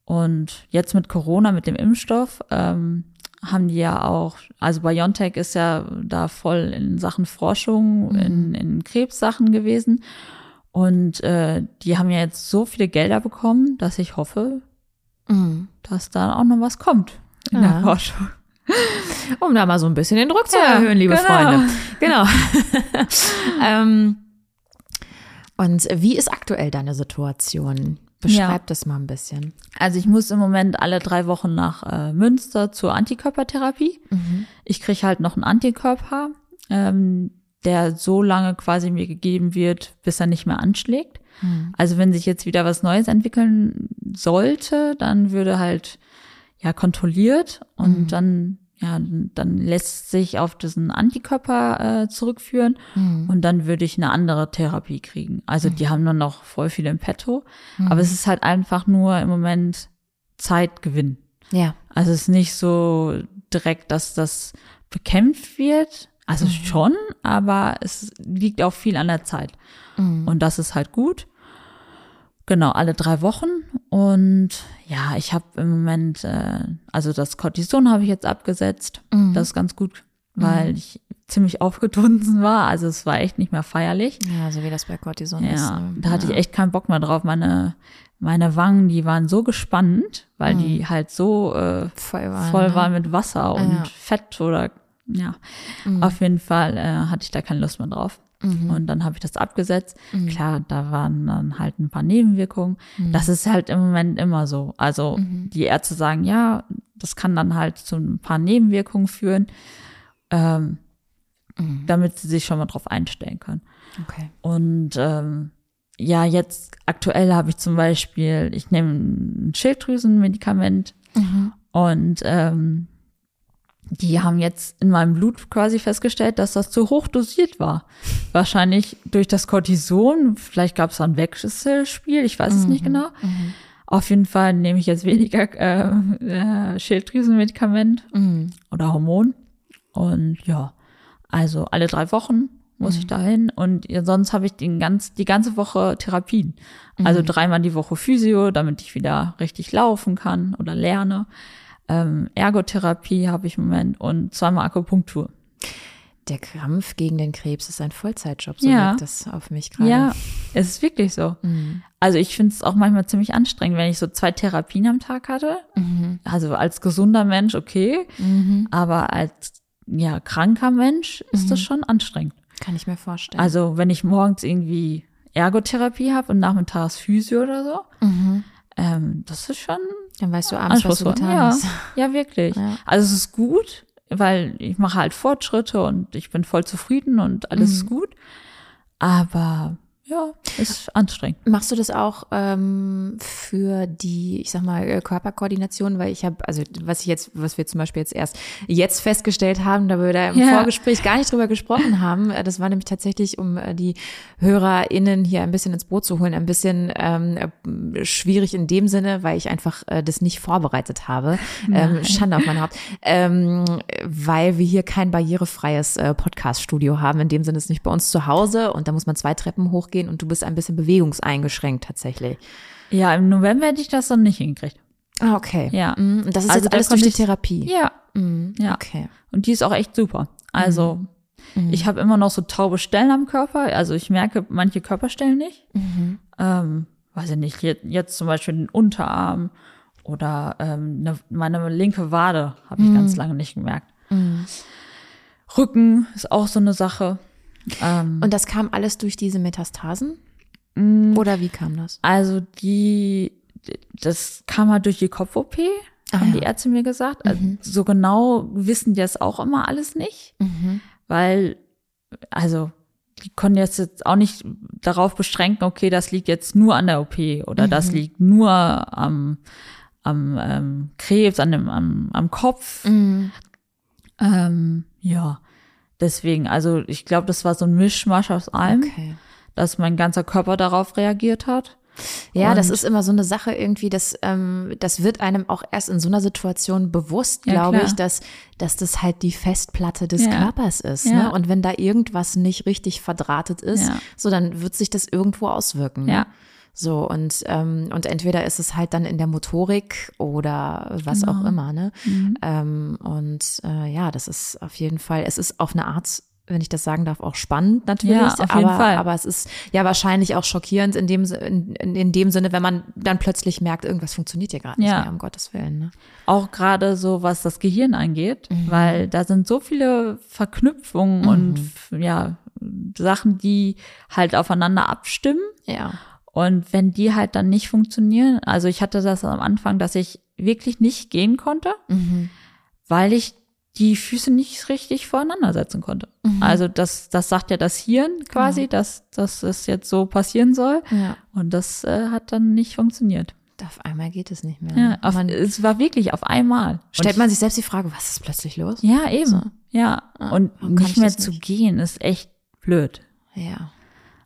Und jetzt mit Corona, mit dem Impfstoff, ähm, haben die ja auch, also BioNTech ist ja da voll in Sachen Forschung, in, in Krebssachen gewesen. Und äh, die haben ja jetzt so viele Gelder bekommen, dass ich hoffe, Mhm. dass da auch noch was kommt in Ja. der Forschung. [LAUGHS] Um da mal so ein bisschen den Druck zu Ja, erhöhen, liebe genau. Freunde. Genau. [LAUGHS] ähm, und wie ist aktuell deine Situation? Beschreib Ja. das mal ein bisschen. Also ich muss im Moment alle drei Wochen nach äh, Münster zur Antikörpertherapie. Ich kriege halt noch einen Antikörper, ähm, der so lange quasi mir gegeben wird, bis er nicht mehr anschlägt. Also wenn sich jetzt wieder was Neues entwickeln sollte, dann würde halt ja kontrolliert und dann ja dann lässt sich auf diesen Antikörper äh, zurückführen und dann würde ich eine andere Therapie kriegen. Also die haben nur noch voll viel im Petto, aber es ist halt einfach nur im Moment Zeitgewinn. Ja. Also es ist nicht so direkt, dass das bekämpft wird. Also schon, aber es liegt auch viel an der Zeit. Und das ist halt gut. Genau, alle drei Wochen. Und ja, ich habe im Moment, äh, also das Cortison habe ich jetzt abgesetzt. Das ist ganz gut, weil ich ziemlich aufgedunsen war. Also es war echt nicht mehr feierlich. Ja, so wie das bei Cortison ist. Ja, ne? da hatte ich echt keinen Bock mehr drauf. Meine, meine Wangen, die waren so gespannt, weil die halt so äh, Voll waren, voll ne? waren mit Wasser und Ja. Fett oder ja. Auf jeden Fall äh, hatte ich da keine Lust mehr drauf. Und dann habe ich das abgesetzt. Klar, da waren dann halt ein paar Nebenwirkungen. Das ist halt im Moment immer so. Also die Ärzte sagen, ja, das kann dann halt zu ein paar Nebenwirkungen führen, ähm, damit sie sich schon mal drauf einstellen können. Okay. Und ähm, ja, jetzt aktuell habe ich zum Beispiel, ich nehme ein Schilddrüsenmedikament und ähm, die haben jetzt in meinem Blut quasi festgestellt, dass das zu hoch dosiert war. Wahrscheinlich durch das Cortison, vielleicht gab es da ein Wechselspiel, ich weiß es nicht genau. Auf jeden Fall nehme ich jetzt weniger äh, äh, Schilddrüsenmedikament oder Hormon. Und ja, also alle drei Wochen muss ich dahin und sonst habe ich den ganz, die ganze Woche Therapien. Also dreimal die Woche Physio, damit ich wieder richtig laufen kann oder lerne. Ähm, Ergotherapie habe ich im Moment und zweimal Akupunktur. Der Kampf gegen den Krebs ist ein Vollzeitjob, so Ja. wirkt das auf mich gerade. Ja, es ist wirklich so. Also ich finde es auch manchmal ziemlich anstrengend, wenn ich so zwei Therapien am Tag hatte. Also als gesunder Mensch okay, aber als ja kranker Mensch ist das schon anstrengend. Kann ich mir vorstellen. Also wenn ich morgens irgendwie Ergotherapie habe und nachmittags Physio oder so, ähm, das ist schon Dann weißt du abends, was du getan Ja, hast. [LAUGHS] ja, wirklich. Ja. Also es ist gut, weil ich mache halt Fortschritte und ich bin voll zufrieden und alles Mhm. ist gut. Aber ja, ist anstrengend. Machst du das auch ähm, für die, ich sag mal, äh, Körperkoordination? Weil ich habe, also was ich jetzt, was wir zum Beispiel jetzt erst jetzt festgestellt haben, da wir da im Ja. Vorgespräch gar nicht drüber gesprochen haben, äh, das war nämlich tatsächlich, um äh, die HörerInnen hier ein bisschen ins Boot zu holen, ein bisschen ähm, äh, schwierig in dem Sinne, weil ich einfach äh, das nicht vorbereitet habe. Ähm, Schande auf mein Haupt. Ähm, weil wir hier kein barrierefreies äh, Podcast-Studio haben. In dem Sinne ist nicht bei uns zu Hause und da muss man zwei Treppen hochgehen und du bist ein bisschen bewegungseingeschränkt tatsächlich. Ja, im November hätte ich das dann nicht hingekriegt. Ah, okay. Ja. Mhm. Und das ist Also jetzt alles durch die Therapie. Ja, Mhm. ja. Okay. Und die ist auch echt super. Also, ich habe immer noch so taube Stellen am Körper. Also ich merke manche Körperstellen nicht. Ähm, weiß ich nicht, jetzt, zum Beispiel den Unterarm oder ähm, ne, meine linke Wade habe ich ganz lange nicht gemerkt. Rücken ist auch so eine Sache. Ähm, Und das kam alles durch diese Metastasen? Oder wie kam das? also die, das kam halt durch die Kopf-OP, haben ja. die Ärzte mir gesagt. Also so genau wissen die das auch immer alles nicht. weil, also, die konnten jetzt, jetzt auch nicht darauf beschränken, okay, das liegt jetzt nur an der OP oder das liegt nur am, am ähm, Krebs, an dem, am, am Kopf. Ähm, ja, deswegen, also ich glaube, das war so ein Mischmasch aus allem, Okay. Dass mein ganzer Körper darauf reagiert hat. Ja, das Und- ist immer so eine Sache irgendwie, das, ähm, das wird einem auch erst in so einer Situation bewusst, Ja, glaube klar. ich, dass, dass das halt die Festplatte des Ja. Körpers ist. Ja. Ne? Und wenn da irgendwas nicht richtig verdrahtet ist, so dann wird sich das irgendwo auswirken. Ne? Ja. So, und, ähm, und entweder ist es halt dann in der Motorik oder was Genau. auch immer, ne? Mhm. Ähm, und äh, ja, das ist auf jeden Fall, es ist auf eine Art, wenn ich das sagen darf, auch spannend natürlich. Ja, auf aber, jeden Fall. aber es ist ja wahrscheinlich auch schockierend in dem, in, in, dem Sinne, wenn man dann plötzlich merkt, irgendwas funktioniert hier gerade nicht Ja. mehr, um Gottes Willen. Ne? Auch gerade so, was das Gehirn angeht, weil da sind so viele Verknüpfungen und ja, Sachen, die halt aufeinander abstimmen. Ja. Und wenn die halt dann nicht funktionieren, also ich hatte das am Anfang, dass ich wirklich nicht gehen konnte, weil ich die Füße nicht richtig voreinander setzen konnte. Also das, das sagt ja das Hirn quasi, dass, dass es jetzt so passieren soll. Ja. Und das äh, hat dann nicht funktioniert. Auf einmal geht es nicht mehr. Ja, auf, man, es war wirklich auf einmal. stellt man sich selbst die Frage, was ist plötzlich los? Ja, eben. So. Ja. Ah, und nicht ich mehr das zu nicht? gehen ist echt blöd. Ja.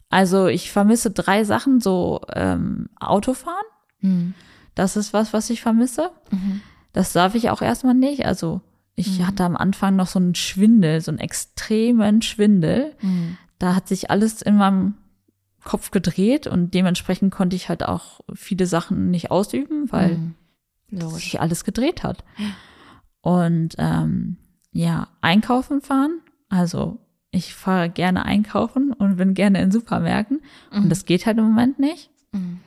Also ich vermisse drei Sachen, so ähm, Autofahren. Hm. Das ist was, was ich vermisse. Mhm. Das darf ich auch erstmal nicht. Also ich hatte am Anfang noch so einen Schwindel, so einen extremen Schwindel. Mhm. Da hat sich alles in meinem Kopf gedreht und dementsprechend konnte ich halt auch viele Sachen nicht ausüben, weil Mhm. Sich alles gedreht hat. Und ähm, ja, einkaufen fahren. Also ich fahre gerne einkaufen und bin gerne in Supermärkten. Und das geht halt im Moment nicht. Mhm.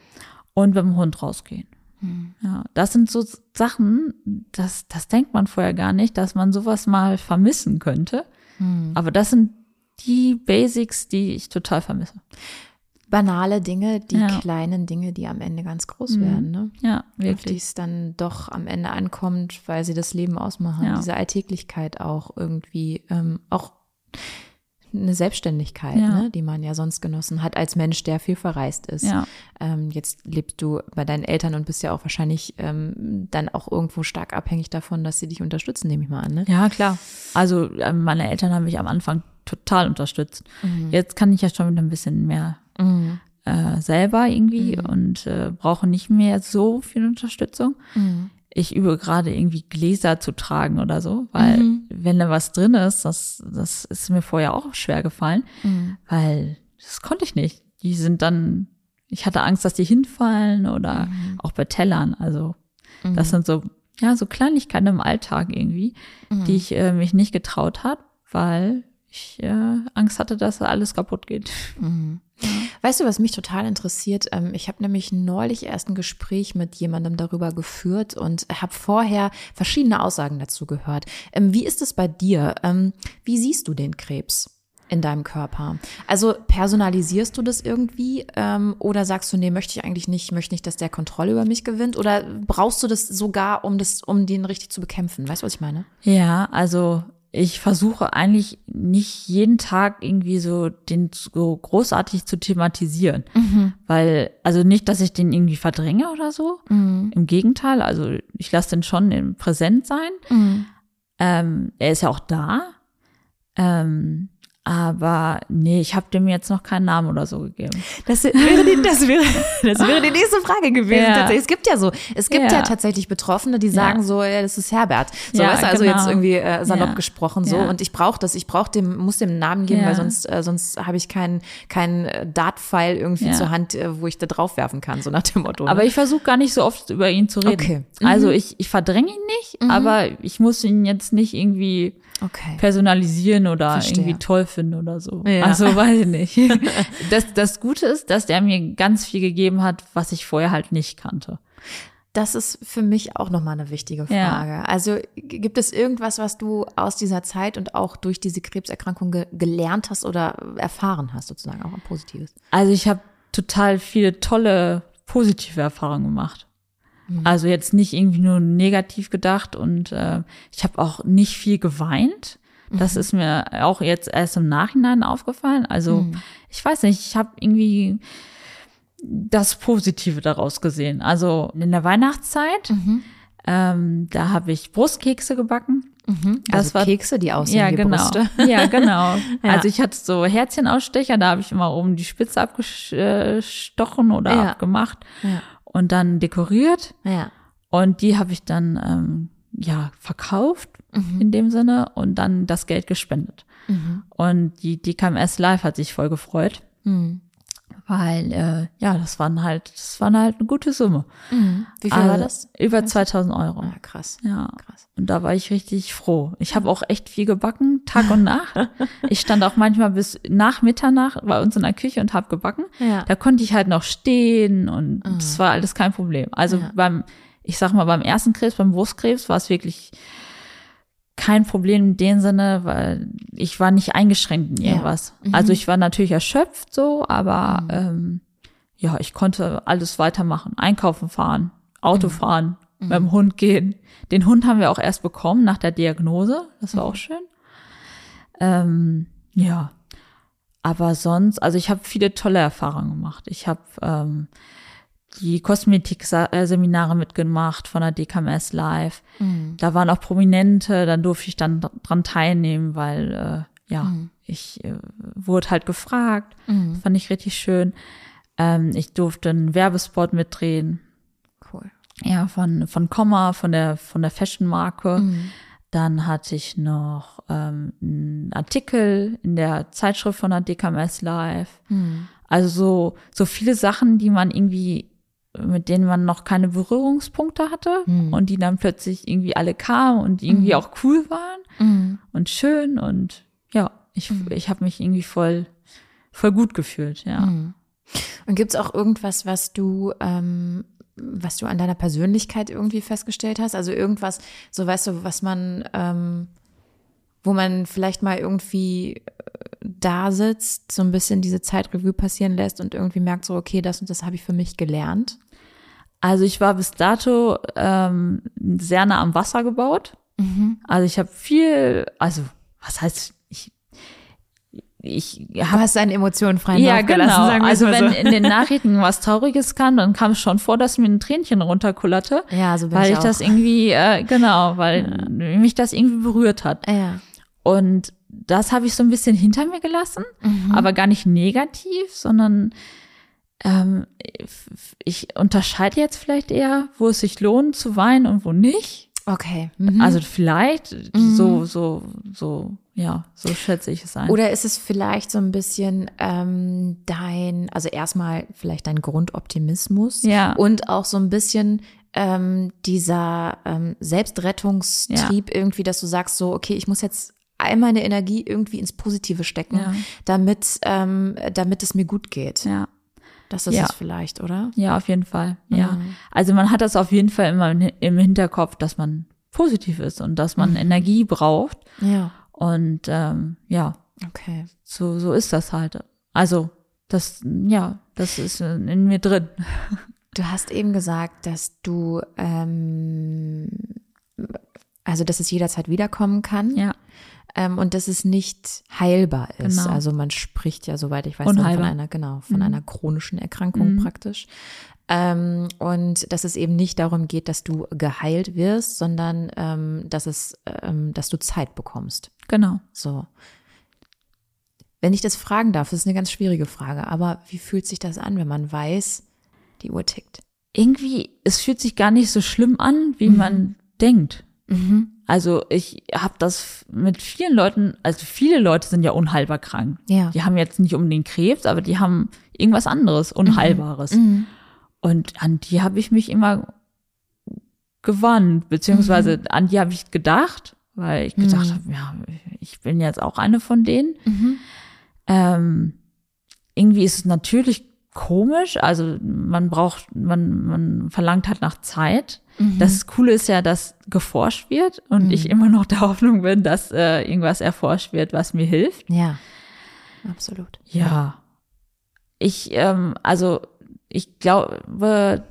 Und mit dem Hund rausgehen. Mhm. Ja, das sind so Sachen, das, das denkt man vorher gar nicht, dass man sowas mal vermissen könnte. Mhm. Aber das sind die Basics, die ich total vermisse. Banale Dinge, die Ja. kleinen Dinge, die am Ende ganz groß Mhm. werden, ne? Ja, auf die wirklich. es dann doch am Ende ankommt, weil sie das Leben ausmachen. Ja. Diese Alltäglichkeit auch irgendwie, ähm, auch eine Selbstständigkeit, Ja. ne, die man ja sonst genossen hat als Mensch, der viel verreist ist. Ja, Ähm, jetzt lebst du bei deinen Eltern und bist ja auch wahrscheinlich ähm, dann auch irgendwo stark abhängig davon, dass sie dich unterstützen, nehme ich mal an. Ne? ja, klar. Also äh, meine Eltern haben mich am Anfang total unterstützt. Jetzt kann ich ja schon wieder ein bisschen mehr Mhm. äh, selber irgendwie Mhm. und äh, brauche nicht mehr so viel Unterstützung. Mhm. Ich übe gerade irgendwie Gläser zu tragen oder so, weil Mhm. wenn da was drin ist, das, das ist mir vorher auch schwer gefallen, Mhm. weil das konnte ich nicht. Die sind dann, ich hatte Angst, dass die hinfallen oder Mhm. auch bei Tellern. Also das sind so, ja, so Kleinigkeiten im Alltag irgendwie, Mhm. die ich äh, mich nicht getraut hat, weil ich äh, Angst hatte, dass alles kaputt geht. Weißt du, was mich total interessiert? Ähm, Ich habe nämlich neulich erst ein Gespräch mit jemandem darüber geführt und habe vorher verschiedene Aussagen dazu gehört. Ähm, Wie ist es bei dir? Ähm, Wie siehst du den Krebs? in deinem Körper. Also personalisierst du das irgendwie oder sagst du, nee, möchte ich eigentlich nicht, möchte nicht, dass der Kontrolle über mich gewinnt oder brauchst du das sogar, um das, um den richtig zu bekämpfen? Weißt du, was ich meine? Ja, also ich versuche eigentlich nicht jeden Tag irgendwie so den so großartig zu thematisieren, weil also nicht, dass ich den irgendwie verdränge oder so. Im Gegenteil, also ich lasse den schon im Präsent sein. Ähm, er ist ja auch da. Ähm, Aber nee, ich habe dem jetzt noch keinen Namen oder so gegeben. Das wäre die, das wäre, [LAUGHS] das wäre die nächste Frage gewesen. Ja. Tatsächlich. Es gibt ja so, es gibt ja, Ja. tatsächlich Betroffene, die sagen Ja. so, ja, das ist Herbert. So, Ja, weißt also genau. jetzt irgendwie äh, salopp gesprochen so. Und ich brauche das, ich brauche dem, muss dem einen Namen geben, weil sonst, äh, sonst habe ich keinen, keinen äh, Dart-File irgendwie zur Hand, äh, wo ich da drauf werfen kann, so nach dem Motto. ne? Aber ich versuche gar nicht so oft über ihn zu reden. Okay. Mhm. Also ich, ich verdränge ihn nicht, aber ich muss ihn jetzt nicht irgendwie okay. personalisieren oder Verstehe. irgendwie toll finden oder so. Ja. Also weiß ich nicht. [LAUGHS] Das, das Gute ist, dass der mir ganz viel gegeben hat, was ich vorher halt nicht kannte. Das ist für mich auch nochmal eine wichtige Ja. Frage. Also g- gibt es irgendwas, was du aus dieser Zeit und auch durch diese Krebserkrankung ge gelernt hast oder erfahren hast, sozusagen auch ein Positives? Also ich habe total viele tolle positive Erfahrungen gemacht. Also jetzt nicht irgendwie nur negativ gedacht und äh, ich habe auch nicht viel geweint. Das ist mir auch jetzt erst im Nachhinein aufgefallen. Also ich weiß nicht, ich habe irgendwie das Positive daraus gesehen. Also in der Weihnachtszeit, ähm, da habe ich Brustkekse gebacken. Das also war- Kekse, die aussehen Ja, wie genau. Brüste. Ja, genau. [LAUGHS] Ja. Also ich hatte so Herzchenausstecher, da habe ich immer oben die Spitze abgestochen oder Ja. abgemacht Ja. Und dann dekoriert. Ja. Und die habe ich dann ähm, ja verkauft Mhm. in dem Sinne und dann das Geld gespendet. Und die DKMS Live hat sich voll gefreut, Mhm. Weil äh, ja, das waren halt, das waren halt eine gute Summe. Wie viel war Also das? Über 2000 Euro. Ah, krass. Ja. Krass. Und da war ich richtig froh. Ich habe auch echt viel gebacken, Tag und Nacht. [LAUGHS] Ich stand auch manchmal bis nach Mitternacht bei uns in der Küche und habe gebacken. Ja. Da konnte ich halt noch stehen und das war alles kein Problem. Also Ja. beim, ich sag mal, beim ersten Krebs, beim Brustkrebs war es wirklich kein Problem in dem Sinne, weil ich war nicht eingeschränkt in Ja. irgendwas. Also ich war natürlich erschöpft so, aber ähm, ja, ich konnte alles weitermachen. Einkaufen fahren, Auto fahren, mit dem Hund gehen. Den Hund haben wir auch erst bekommen nach der Diagnose. Das war auch schön. Ähm, ja. Aber sonst, also ich habe viele tolle Erfahrungen gemacht. Ich habe ähm, die Kosmetik-Seminare mitgemacht von der DKMS Live. Da waren auch Prominente, dann durfte ich dann dran teilnehmen, weil äh, ja, ich äh, wurde halt gefragt. Das fand ich richtig schön. Ähm, ich durfte einen Werbespot mitdrehen. Cool. Ja, von, von Komma, von der, von der Fashion-Marke. Dann hatte ich noch ähm, einen Artikel in der Zeitschrift von der DKMS Live. Also so, so viele Sachen, die man irgendwie, mit denen man noch keine Berührungspunkte hatte und die dann plötzlich irgendwie alle kamen und irgendwie auch cool waren und schön und ja, ich, ich habe mich irgendwie voll, voll gut gefühlt, ja. Und gibt's auch irgendwas, was du, ähm, was du an deiner Persönlichkeit irgendwie festgestellt hast? Also irgendwas, so weißt du, was man, ähm, wo man vielleicht mal irgendwie äh, da sitzt, so ein bisschen diese Zeitrevue passieren lässt und irgendwie merkt so, okay, das und das habe ich für mich gelernt. Also ich war bis dato ähm, sehr nah am Wasser gebaut. Also ich habe viel, also was heißt ich ich Du habe hast deine Emotionen freien ja genau. Also wenn so. in den Nachrichten was Trauriges kam, dann kam es schon vor, dass mir ein Tränchen runterkullerte, Ja, so bin weil ich ich, das irgendwie äh, genau, weil mich das irgendwie berührt hat. ja. Und das habe ich so ein bisschen hinter mir gelassen, Mhm. aber gar nicht negativ, sondern ähm, ich unterscheide jetzt vielleicht eher, wo es sich lohnt zu weinen und wo nicht. Okay. Mhm. Also vielleicht so, so, so, ja, so schätze ich es ein. Oder ist es vielleicht so ein bisschen ähm, dein, also erstmal vielleicht dein Grundoptimismus Ja. und auch so ein bisschen ähm, dieser ähm, Selbstrettungstrieb irgendwie, dass du sagst so, okay, ich muss jetzt all meine Energie irgendwie ins Positive stecken, Ja. damit, ähm, damit es mir gut geht. ja. Das ist Ja. es vielleicht, oder? Ja, auf jeden Fall. Ja. Mhm. Also man hat das auf jeden Fall immer im Hinterkopf, dass man positiv ist und dass Mhm. man Energie braucht. Ja. Und ähm, ja, Okay. so, so ist das halt. Also, das, ja, das ist in mir drin. [LAUGHS] Du hast eben gesagt, dass du, ähm, also dass es jederzeit wiederkommen kann. Ja. Ähm, und dass es nicht heilbar ist. Genau. Also man spricht ja, soweit ich weiß, von einer, genau, von Mhm. einer chronischen Erkrankung Mhm. praktisch. Ähm, und dass es eben nicht darum geht, dass du geheilt wirst, sondern ähm, dass es, ähm, dass du Zeit bekommst. Genau. So. Wenn ich das fragen darf, das ist eine ganz schwierige Frage, aber wie fühlt sich das an, wenn man weiß, die Uhr tickt? Irgendwie, es fühlt sich gar nicht so schlimm an, wie man denkt. Also ich habe das mit vielen Leuten, also viele Leute sind ja unheilbar krank. Ja. Die haben jetzt nicht unbedingt Krebs, aber die haben irgendwas anderes, Unheilbares. Und an die habe ich mich immer gewandt, beziehungsweise an die habe ich gedacht, weil ich gedacht habe, ja, ich bin jetzt auch eine von denen. Ähm, irgendwie ist es natürlich komisch, also man braucht, man, man verlangt halt nach Zeit. Das Coole ist ja, dass geforscht wird und ich immer noch der [LAUGHS] Hoffnung bin, dass äh, irgendwas erforscht wird, was mir hilft. Ja, absolut. Ja. Ich, ähm, also ich glaube,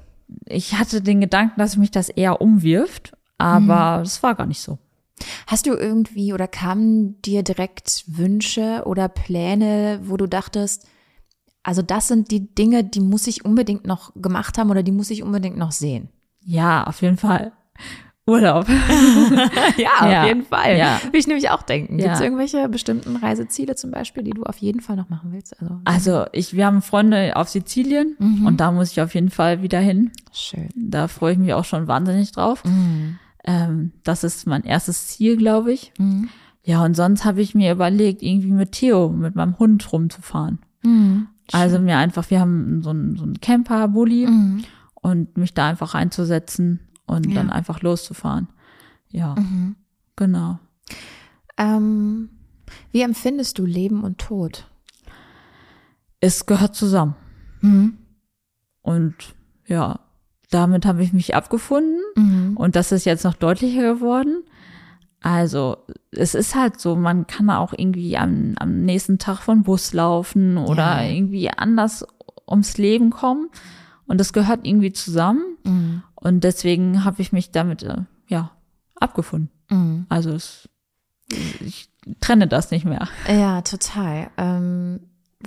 ich hatte den Gedanken, dass mich das eher umwirft, aber das war gar nicht so. Hast du irgendwie oder kamen dir direkt Wünsche oder Pläne, wo du dachtest, also das sind die Dinge, die muss ich unbedingt noch gemacht haben oder die muss ich unbedingt noch sehen? Ja, auf jeden Fall. Urlaub. ja, [LAUGHS] Ja, auf jeden Fall. ja. Will ich nämlich auch denken. Gibt es irgendwelche bestimmten Reiseziele zum Beispiel, die du auf jeden Fall noch machen willst? Also, Also ich, wir haben Freunde auf Sizilien und da muss ich auf jeden Fall wieder hin. schön. Da freue ich mich auch schon wahnsinnig drauf. Ähm, das ist mein erstes Ziel, glaube ich. Ja, und sonst habe ich mir überlegt, irgendwie mit Theo, mit meinem Hund rumzufahren. Also mir einfach, wir haben so einen, so einen Camper-Bully und mich da einfach einzusetzen und dann einfach loszufahren. Ja, genau. Ähm, wie empfindest du Leben und Tod? Es gehört zusammen. Und ja, damit habe ich mich abgefunden und das ist jetzt noch deutlicher geworden. Also es ist halt so, man kann auch irgendwie am, am nächsten Tag von Bus laufen oder Ja. irgendwie anders ums Leben kommen und das gehört irgendwie zusammen und deswegen habe ich mich damit äh, ja abgefunden. Also es, ich trenne das nicht mehr. Ja, total. Ähm,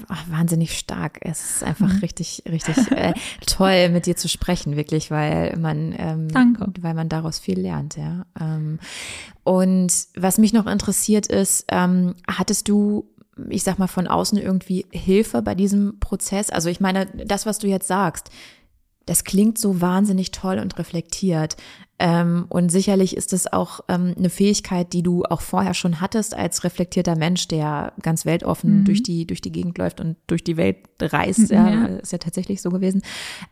ach, wahnsinnig stark. Es ist einfach richtig, richtig äh, [LAUGHS] toll, mit dir zu sprechen, wirklich, weil man, ähm, Danke. weil man daraus viel lernt, ja. Ähm, und was mich noch interessiert ist, ähm, hattest du ich sag mal, von außen irgendwie Hilfe bei diesem Prozess? Also ich meine, das, was du jetzt sagst, das klingt so wahnsinnig toll und reflektiert. Ähm, und sicherlich ist es auch ähm, eine Fähigkeit, die du auch vorher schon hattest als reflektierter Mensch, der ganz weltoffen durch die durch die Gegend läuft und durch die Welt reist. [LAUGHS] Ja, Ja. ist ja tatsächlich so gewesen.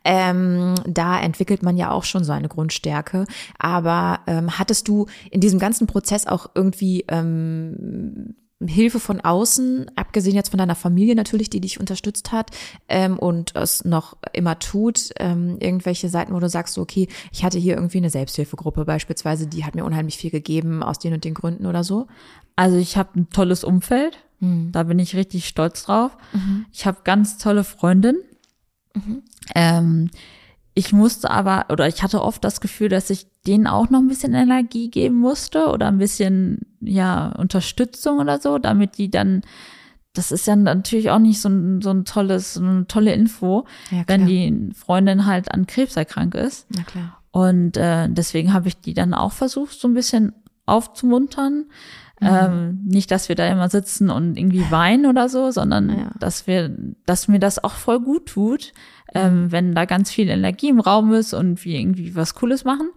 Ähm, da entwickelt man ja auch schon so eine Grundstärke. Aber ähm, hattest du in diesem ganzen Prozess auch irgendwie ähm, Hilfe von außen, abgesehen jetzt von deiner Familie natürlich, die dich unterstützt hat ähm, und es noch immer tut, ähm, irgendwelche Seiten, wo du sagst, okay, ich hatte hier irgendwie eine Selbsthilfegruppe beispielsweise, die hat mir unheimlich viel gegeben aus den und den Gründen oder so. Also ich habe ein tolles Umfeld, da bin ich richtig stolz drauf. Ich habe ganz tolle Freundinnen. Ähm, ich musste aber, oder ich hatte oft das Gefühl, dass ich denen auch noch ein bisschen Energie geben musste oder ein bisschen, ja, Unterstützung oder so, damit die dann, das ist ja natürlich auch nicht so ein, so ein tolles, so eine tolle Info, Ja, wenn die Freundin halt an Krebs erkrankt ist. Na klar. Und äh, deswegen habe ich die dann auch versucht, so ein bisschen aufzumuntern. Ähm, nicht, dass wir da immer sitzen und irgendwie weinen oder so, sondern Ja. dass wir, dass mir das auch voll gut tut, ähm, wenn da ganz viel Energie im Raum ist und wir irgendwie was Cooles machen.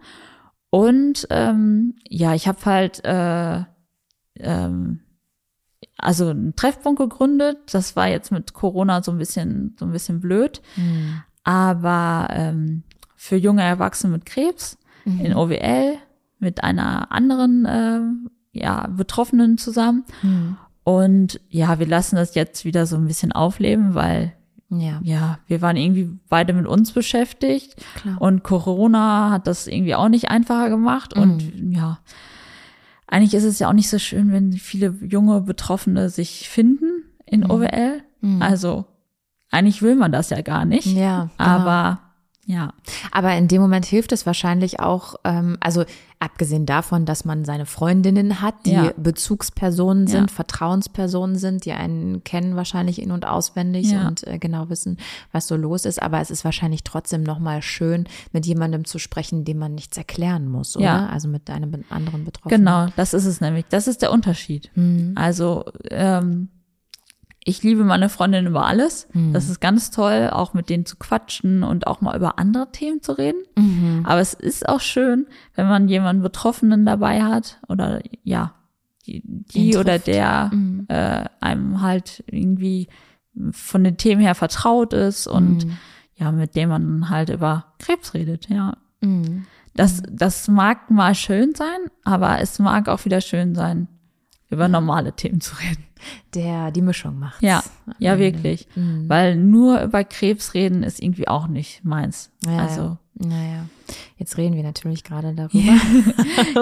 Und ähm, ja, ich habe halt äh, ähm, also einen Treffpunkt gegründet. Das war jetzt mit Corona so ein bisschen so ein bisschen blöd, aber ähm, für junge Erwachsene mit Krebs in OWL mit einer anderen äh, ja, Betroffenen zusammen. Und ja, wir lassen das jetzt wieder so ein bisschen aufleben, weil Ja, ja, wir waren irgendwie beide mit uns beschäftigt Klar. und Corona hat das irgendwie auch nicht einfacher gemacht und ja, eigentlich ist es ja auch nicht so schön, wenn viele junge Betroffene sich finden in OWL. Also eigentlich will man das ja gar nicht. Ja, genau. aber ja, Aber in dem Moment hilft es wahrscheinlich auch, ähm, also abgesehen davon, dass man seine Freundinnen hat, die Ja. Bezugspersonen sind, Ja. Vertrauenspersonen sind, die einen kennen wahrscheinlich in- und auswendig Ja. und äh, genau wissen, was so los ist. Aber es ist wahrscheinlich trotzdem nochmal schön, mit jemandem zu sprechen, dem man nichts erklären muss, oder? Ja. Also mit einem anderen Betroffenen. Genau, das ist es nämlich. Das ist der Unterschied. Mhm. Also ähm, ich liebe meine Freundin über alles. Mhm. Das ist ganz toll, auch mit denen zu quatschen und auch mal über andere Themen zu reden. Mhm. Aber es ist auch schön, wenn man jemanden Betroffenen dabei hat oder ja, die, die oder der Mhm. äh, einem halt irgendwie von den Themen her vertraut ist und Mhm. ja, mit dem man halt über Krebs redet, ja. Mhm. Das, das mag mal schön sein, aber es mag auch wieder schön sein, über normale Themen zu reden. Der die Mischung macht. Ja, ja, wirklich. Mhm. Weil nur über Krebs reden ist irgendwie auch nicht meins. Ja, also, ja. Naja, jetzt reden wir natürlich gerade darüber.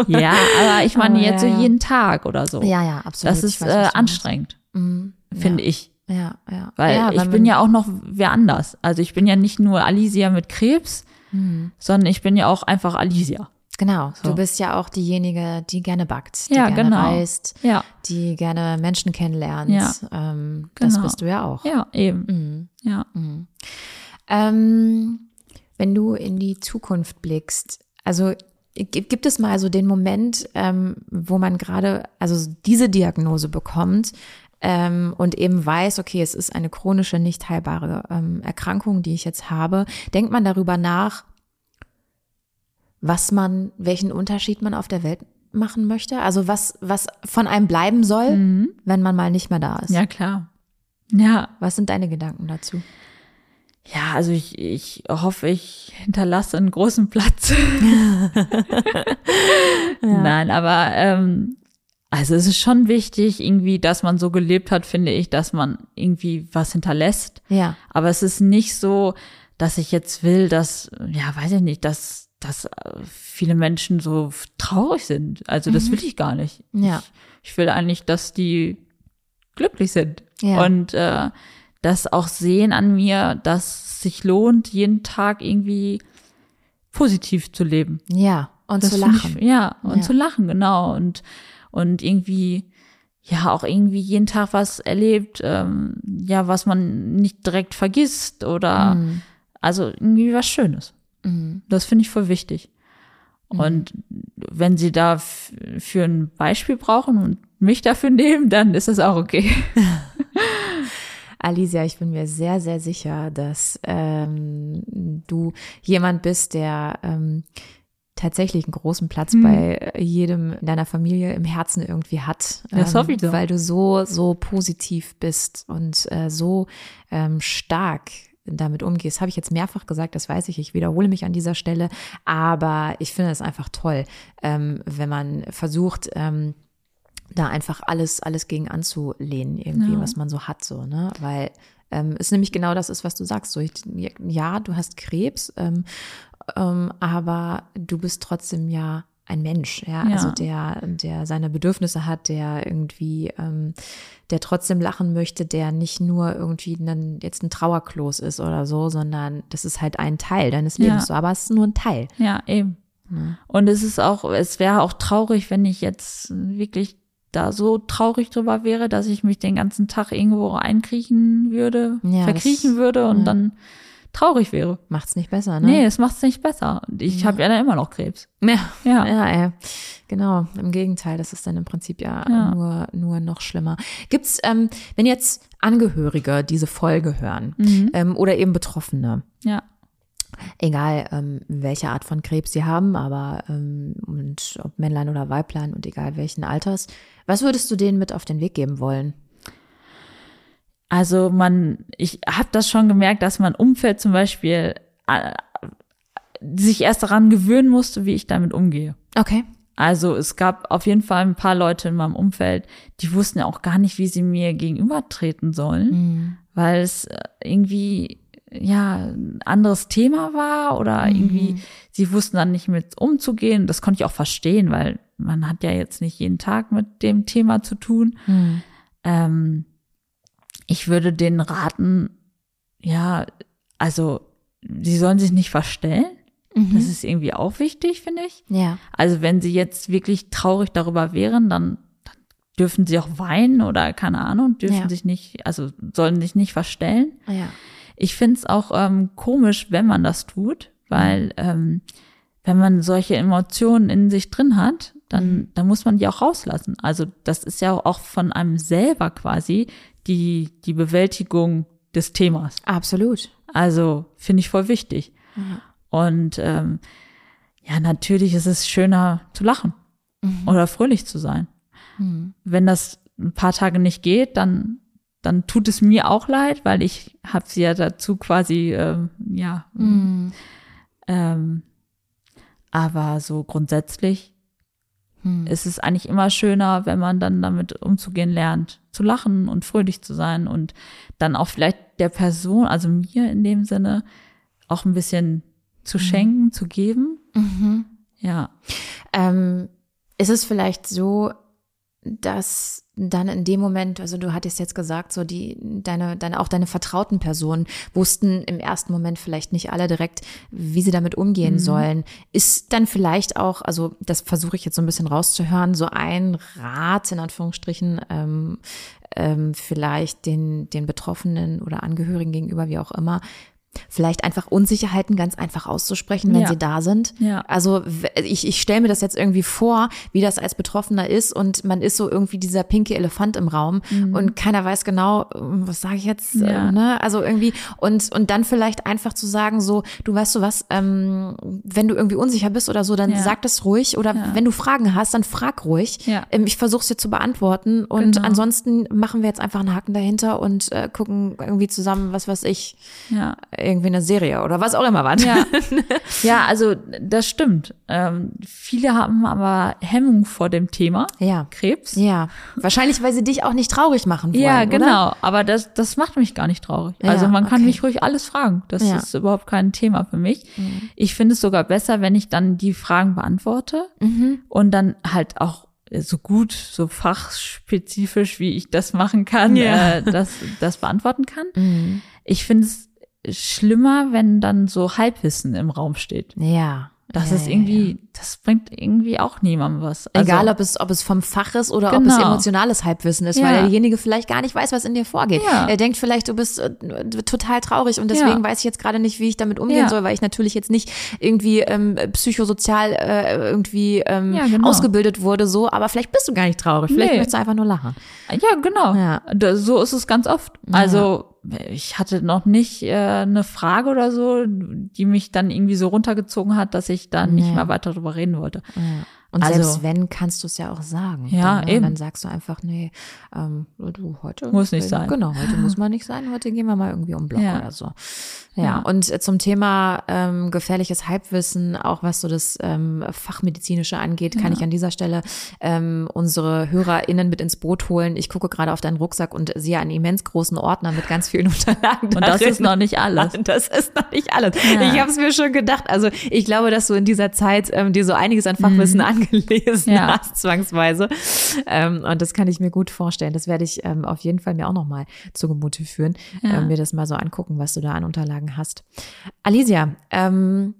ja, [LAUGHS] aber ich meine Aber jetzt ja, so jeden Tag oder so. Ja, ja, absolut. das ist weiß, äh, anstrengend, Mhm. finde ich. Ja, ja. Weil ja, ich bin ja auch noch wer anders. Also ich bin ja nicht nur Alicia mit Krebs, Mhm. sondern ich bin ja auch einfach Alicia. Genau, So. du bist ja auch diejenige, die gerne backt, die Ja, gerne genau. reist, Ja, die gerne Menschen kennenlernt. Ja. Ähm, Das Genau. bist du ja auch. ja, eben. Mhm. Ja. Mhm. Ähm, wenn du in die Zukunft blickst, also gi- gibt es mal so den Moment, ähm, wo man gerade, also diese Diagnose bekommt ähm, und eben weiß, okay, es ist eine chronische, nicht heilbare ähm, Erkrankung, die ich jetzt habe, denkt man darüber nach, was man, welchen Unterschied man auf der Welt machen möchte? Also was, was von einem bleiben soll, Mhm. wenn man mal nicht mehr da ist? Ja, klar. Ja, Was sind deine Gedanken dazu? ja, also ich, ich hoffe, ich hinterlasse einen großen Platz. [LAUGHS] Nein, aber ähm, also es ist schon wichtig, irgendwie, dass man so gelebt hat, finde ich, dass man irgendwie was hinterlässt. Ja. Aber es ist nicht so, dass ich jetzt will, dass, ja, weiß ich nicht, dass, dass äh, viele Menschen so traurig sind. Also das will ich gar nicht. Ja. Ich, ich will eigentlich, dass die glücklich sind. Ja. Und äh, das auch sehen an mir, dass es sich lohnt, jeden Tag irgendwie positiv zu leben. Ja. Und Das zu lachen. Ich, ja, und Ja. zu lachen, genau. Und, und irgendwie, ja, auch irgendwie jeden Tag was erlebt, ähm, ja, was man nicht direkt vergisst oder Mhm. also irgendwie was Schönes. Mhm. Das finde ich voll wichtig. Und wenn sie da für ein Beispiel brauchen und mich dafür [LAUGHS] nehmen, dann ist das auch okay. [LAUGHS] Alicia, ich bin mir sehr, sehr sicher, dass ähm, du jemand bist, der ähm, tatsächlich einen großen Platz Hm. bei jedem in deiner Familie im Herzen irgendwie hat. ähm, Das hoffe ich doch. Weil du so, so positiv bist und äh, so ähm, stark damit umgehst. Habe ich jetzt mehrfach gesagt, das weiß ich, ich wiederhole mich an dieser Stelle, aber ich finde es einfach toll, ähm, wenn man versucht, ähm, da einfach alles, alles gegen anzulehnen, irgendwie, Ja. was man so hat, so, ne? Weil ähm, es nämlich genau das ist, was du sagst. So, ich, ja, du hast Krebs, ähm, ähm, aber du bist trotzdem ja ein Mensch, ja, Ja. also der, der seine Bedürfnisse hat, der irgendwie, ähm, der trotzdem lachen möchte, der nicht nur irgendwie dann jetzt ein Trauerklos ist oder so, sondern das ist halt ein Teil deines Ja. Lebens, so, aber es ist nur ein Teil. Ja, eben. Und es ist auch, es wäre auch traurig, wenn ich jetzt wirklich da so traurig drüber wäre, dass ich mich den ganzen Tag irgendwo einkriechen würde, Ja, verkriechen das- würde und ja. dann traurig wäre. Macht's nicht besser, ne? Nee, das macht's nicht besser. Ich habe ja dann immer noch Krebs. Ja. Ja. Ja, ey. genau. Im Gegenteil, das ist dann im Prinzip ja, Ja. nur nur noch schlimmer. Gibt's, ähm, wenn jetzt Angehörige diese Folge hören Mhm. ähm, oder eben Betroffene, Ja. egal ähm, welche Art von Krebs sie haben, aber ähm, und ob Männlein oder Weiblein und egal welchen Alters, was würdest du denen mit auf den Weg geben wollen? Also man, ich habe das schon gemerkt, dass mein Umfeld zum Beispiel äh, sich erst daran gewöhnen musste, wie ich damit umgehe. Okay. Also es gab auf jeden Fall ein paar Leute in meinem Umfeld, die wussten ja auch gar nicht, wie sie mir gegenübertreten sollen, Mhm. weil es äh, irgendwie ja ein anderes Thema war oder irgendwie sie wussten dann nicht mit umzugehen. Das konnte ich auch verstehen, weil man hat ja jetzt nicht jeden Tag mit dem Thema zu tun. Mhm. Ähm, ich würde denen raten, ja, also sie sollen sich nicht verstellen. Mhm. Das ist irgendwie auch wichtig, finde ich. Ja. Also wenn sie jetzt wirklich traurig darüber wären, dann, dann dürfen sie auch weinen oder keine Ahnung, dürfen Ja. sich nicht, also sollen sich nicht verstellen. Ja. Ich finde es auch ähm, komisch, wenn man das tut, weil ähm, wenn man solche Emotionen in sich drin hat, dann, dann muss man die auch rauslassen. Also das ist ja auch von einem selber quasi die, die Bewältigung des Themas. Absolut. Also finde ich voll wichtig. Und ähm, ja, natürlich ist es schöner zu lachen oder fröhlich zu sein. Wenn das ein paar Tage nicht geht, dann dann tut es mir auch leid, weil ich habe sie ja dazu quasi ähm, ja. Ähm, aber so grundsätzlich ist es eigentlich immer schöner, wenn man dann damit umzugehen lernt, zu lachen und fröhlich zu sein und dann auch vielleicht der Person, also mir in dem Sinne, auch ein bisschen zu schenken, zu geben. Ja. Ähm, ist es vielleicht so, dass dann in dem Moment, also du hattest jetzt gesagt, so die, deine, deine, auch deine vertrauten Personen wussten im ersten Moment vielleicht nicht alle direkt, wie sie damit umgehen sollen. Ist dann vielleicht auch, also das versuche ich jetzt so ein bisschen rauszuhören, so ein Rat in Anführungsstrichen, ähm, ähm, vielleicht den, den Betroffenen oder Angehörigen gegenüber, wie auch immer, vielleicht einfach Unsicherheiten ganz einfach auszusprechen, wenn Ja. sie da sind. Ja. Also ich, ich stelle mir das jetzt irgendwie vor, wie das als Betroffener ist und man ist so irgendwie dieser pinke Elefant im Raum und keiner weiß genau, ähm, was sage ich jetzt, Mhm. Ja. äh, ne? Also irgendwie und und dann vielleicht einfach zu sagen so, du weißt du was, ähm, wenn du irgendwie unsicher bist oder so, dann sag das ruhig oder wenn du Fragen hast, dann frag ruhig. Ähm, ich versuche es dir zu beantworten und Genau. ansonsten machen wir jetzt einfach einen Haken dahinter und äh, gucken irgendwie zusammen, was weiß ich, Ja. Irgendwie eine Serie oder was auch immer war. Ja, [LAUGHS] ja also das stimmt. Ähm, viele haben aber Hemmung vor dem Thema Ja. Krebs. Ja, wahrscheinlich, weil sie dich auch nicht traurig machen wollen. Ja, Oder? genau. Aber das, das macht mich gar nicht traurig. Ja, also man kann okay. mich ruhig alles fragen. Das Ja. Mhm. ist überhaupt kein Thema für mich. Ich finde es sogar besser, wenn ich dann die Fragen beantworte Mhm. und dann halt auch so gut, so fachspezifisch, wie ich das machen kann, Ja. äh, das, das beantworten kann. Mhm. Ich finde es schlimmer, wenn dann so Halbwissen im Raum steht. Ja. Das ja, ist ja, irgendwie, das bringt irgendwie auch niemandem was. ja. Egal, Also, ob es, ob es vom Fach ist oder ob es Genau. emotionales Halbwissen ist, Ja. weil derjenige vielleicht gar nicht weiß, was in dir vorgeht. Ja. Er denkt vielleicht, du bist äh, total traurig und deswegen Ja. weiß ich jetzt gerade nicht, wie ich damit umgehen Ja. soll, weil ich natürlich jetzt nicht irgendwie ähm, psychosozial äh, irgendwie ähm, Ja, genau. ausgebildet wurde, so, aber vielleicht bist du gar nicht traurig, vielleicht Nee. möchtest du einfach nur lachen. Ja, genau. Ja. So ist es ganz oft. Also ich hatte noch nicht äh, eine Frage oder so, die mich dann irgendwie so runtergezogen hat, dass ich dann nicht Ja. mehr weiter darüber reden wollte. Und Also- selbst wenn, kannst du es ja auch sagen. Ja, dann, ne? eben. Dann sagst du einfach, nee, ähm, du heute. Muss nicht sein. Genau, heute muss man nicht sein. Heute gehen wir mal irgendwie um Block Ja. oder so. Ja, Ja. und äh, zum Thema ähm, gefährliches Halbwissen, auch was so das ähm, Fachmedizinische angeht, kann ich an dieser Stelle ähm, unsere HörerInnen mit ins Boot holen. Ich gucke gerade auf deinen Rucksack und sehe einen immens großen Ordner mit ganz vielen [LAUGHS] Unterlagen. Und das ist noch nicht alles. Das ist noch nicht alles. Ja. Ich habe es mir schon gedacht. Also ich glaube, dass du in dieser Zeit ähm, dir so einiges an Fachwissen angelesen Mhm. Ja. hast, zwangsweise. Ähm, und das kann ich mir gut vorstellen. Das werde ich ähm, auf jeden Fall mir auch nochmal zu Gemüte führen, Ja. ähm, mir das mal so angucken, was du da an Unterlagen hast. Alicia, ähm,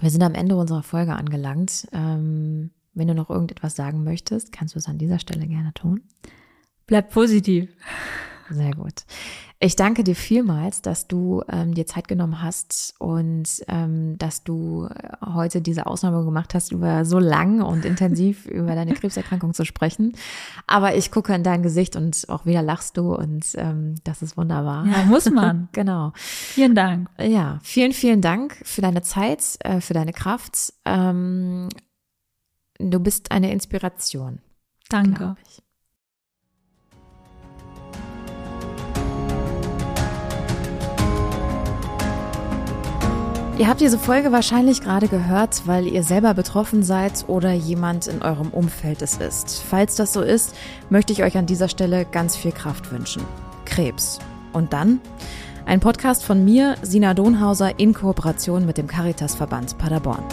wir sind am Ende unserer Folge angelangt. Ähm, wenn du noch irgendetwas sagen möchtest, kannst du es an dieser Stelle gerne tun. Bleib positiv. Sehr gut. Ich danke dir vielmals, dass du ähm, dir Zeit genommen hast und ähm, dass du äh, heute diese Ausnahme gemacht hast, über so lang und intensiv [LAUGHS] über deine Krebserkrankung zu sprechen. Aber ich gucke in dein Gesicht und auch wieder lachst du und ähm, das ist wunderbar. Ja, muss man. [LAUGHS] Genau. Vielen Dank. Ja, vielen, vielen Dank für deine Zeit, äh, für deine Kraft. Ähm, du bist eine Inspiration, Danke. Ihr habt diese Folge wahrscheinlich gerade gehört, weil ihr selber betroffen seid oder jemand in eurem Umfeld es ist. Falls das so ist, möchte ich euch an dieser Stelle ganz viel Kraft wünschen. Krebs. Und dann? Ein Podcast von mir, Sina Donhauser, in Kooperation mit dem Caritas-Verband Paderborn.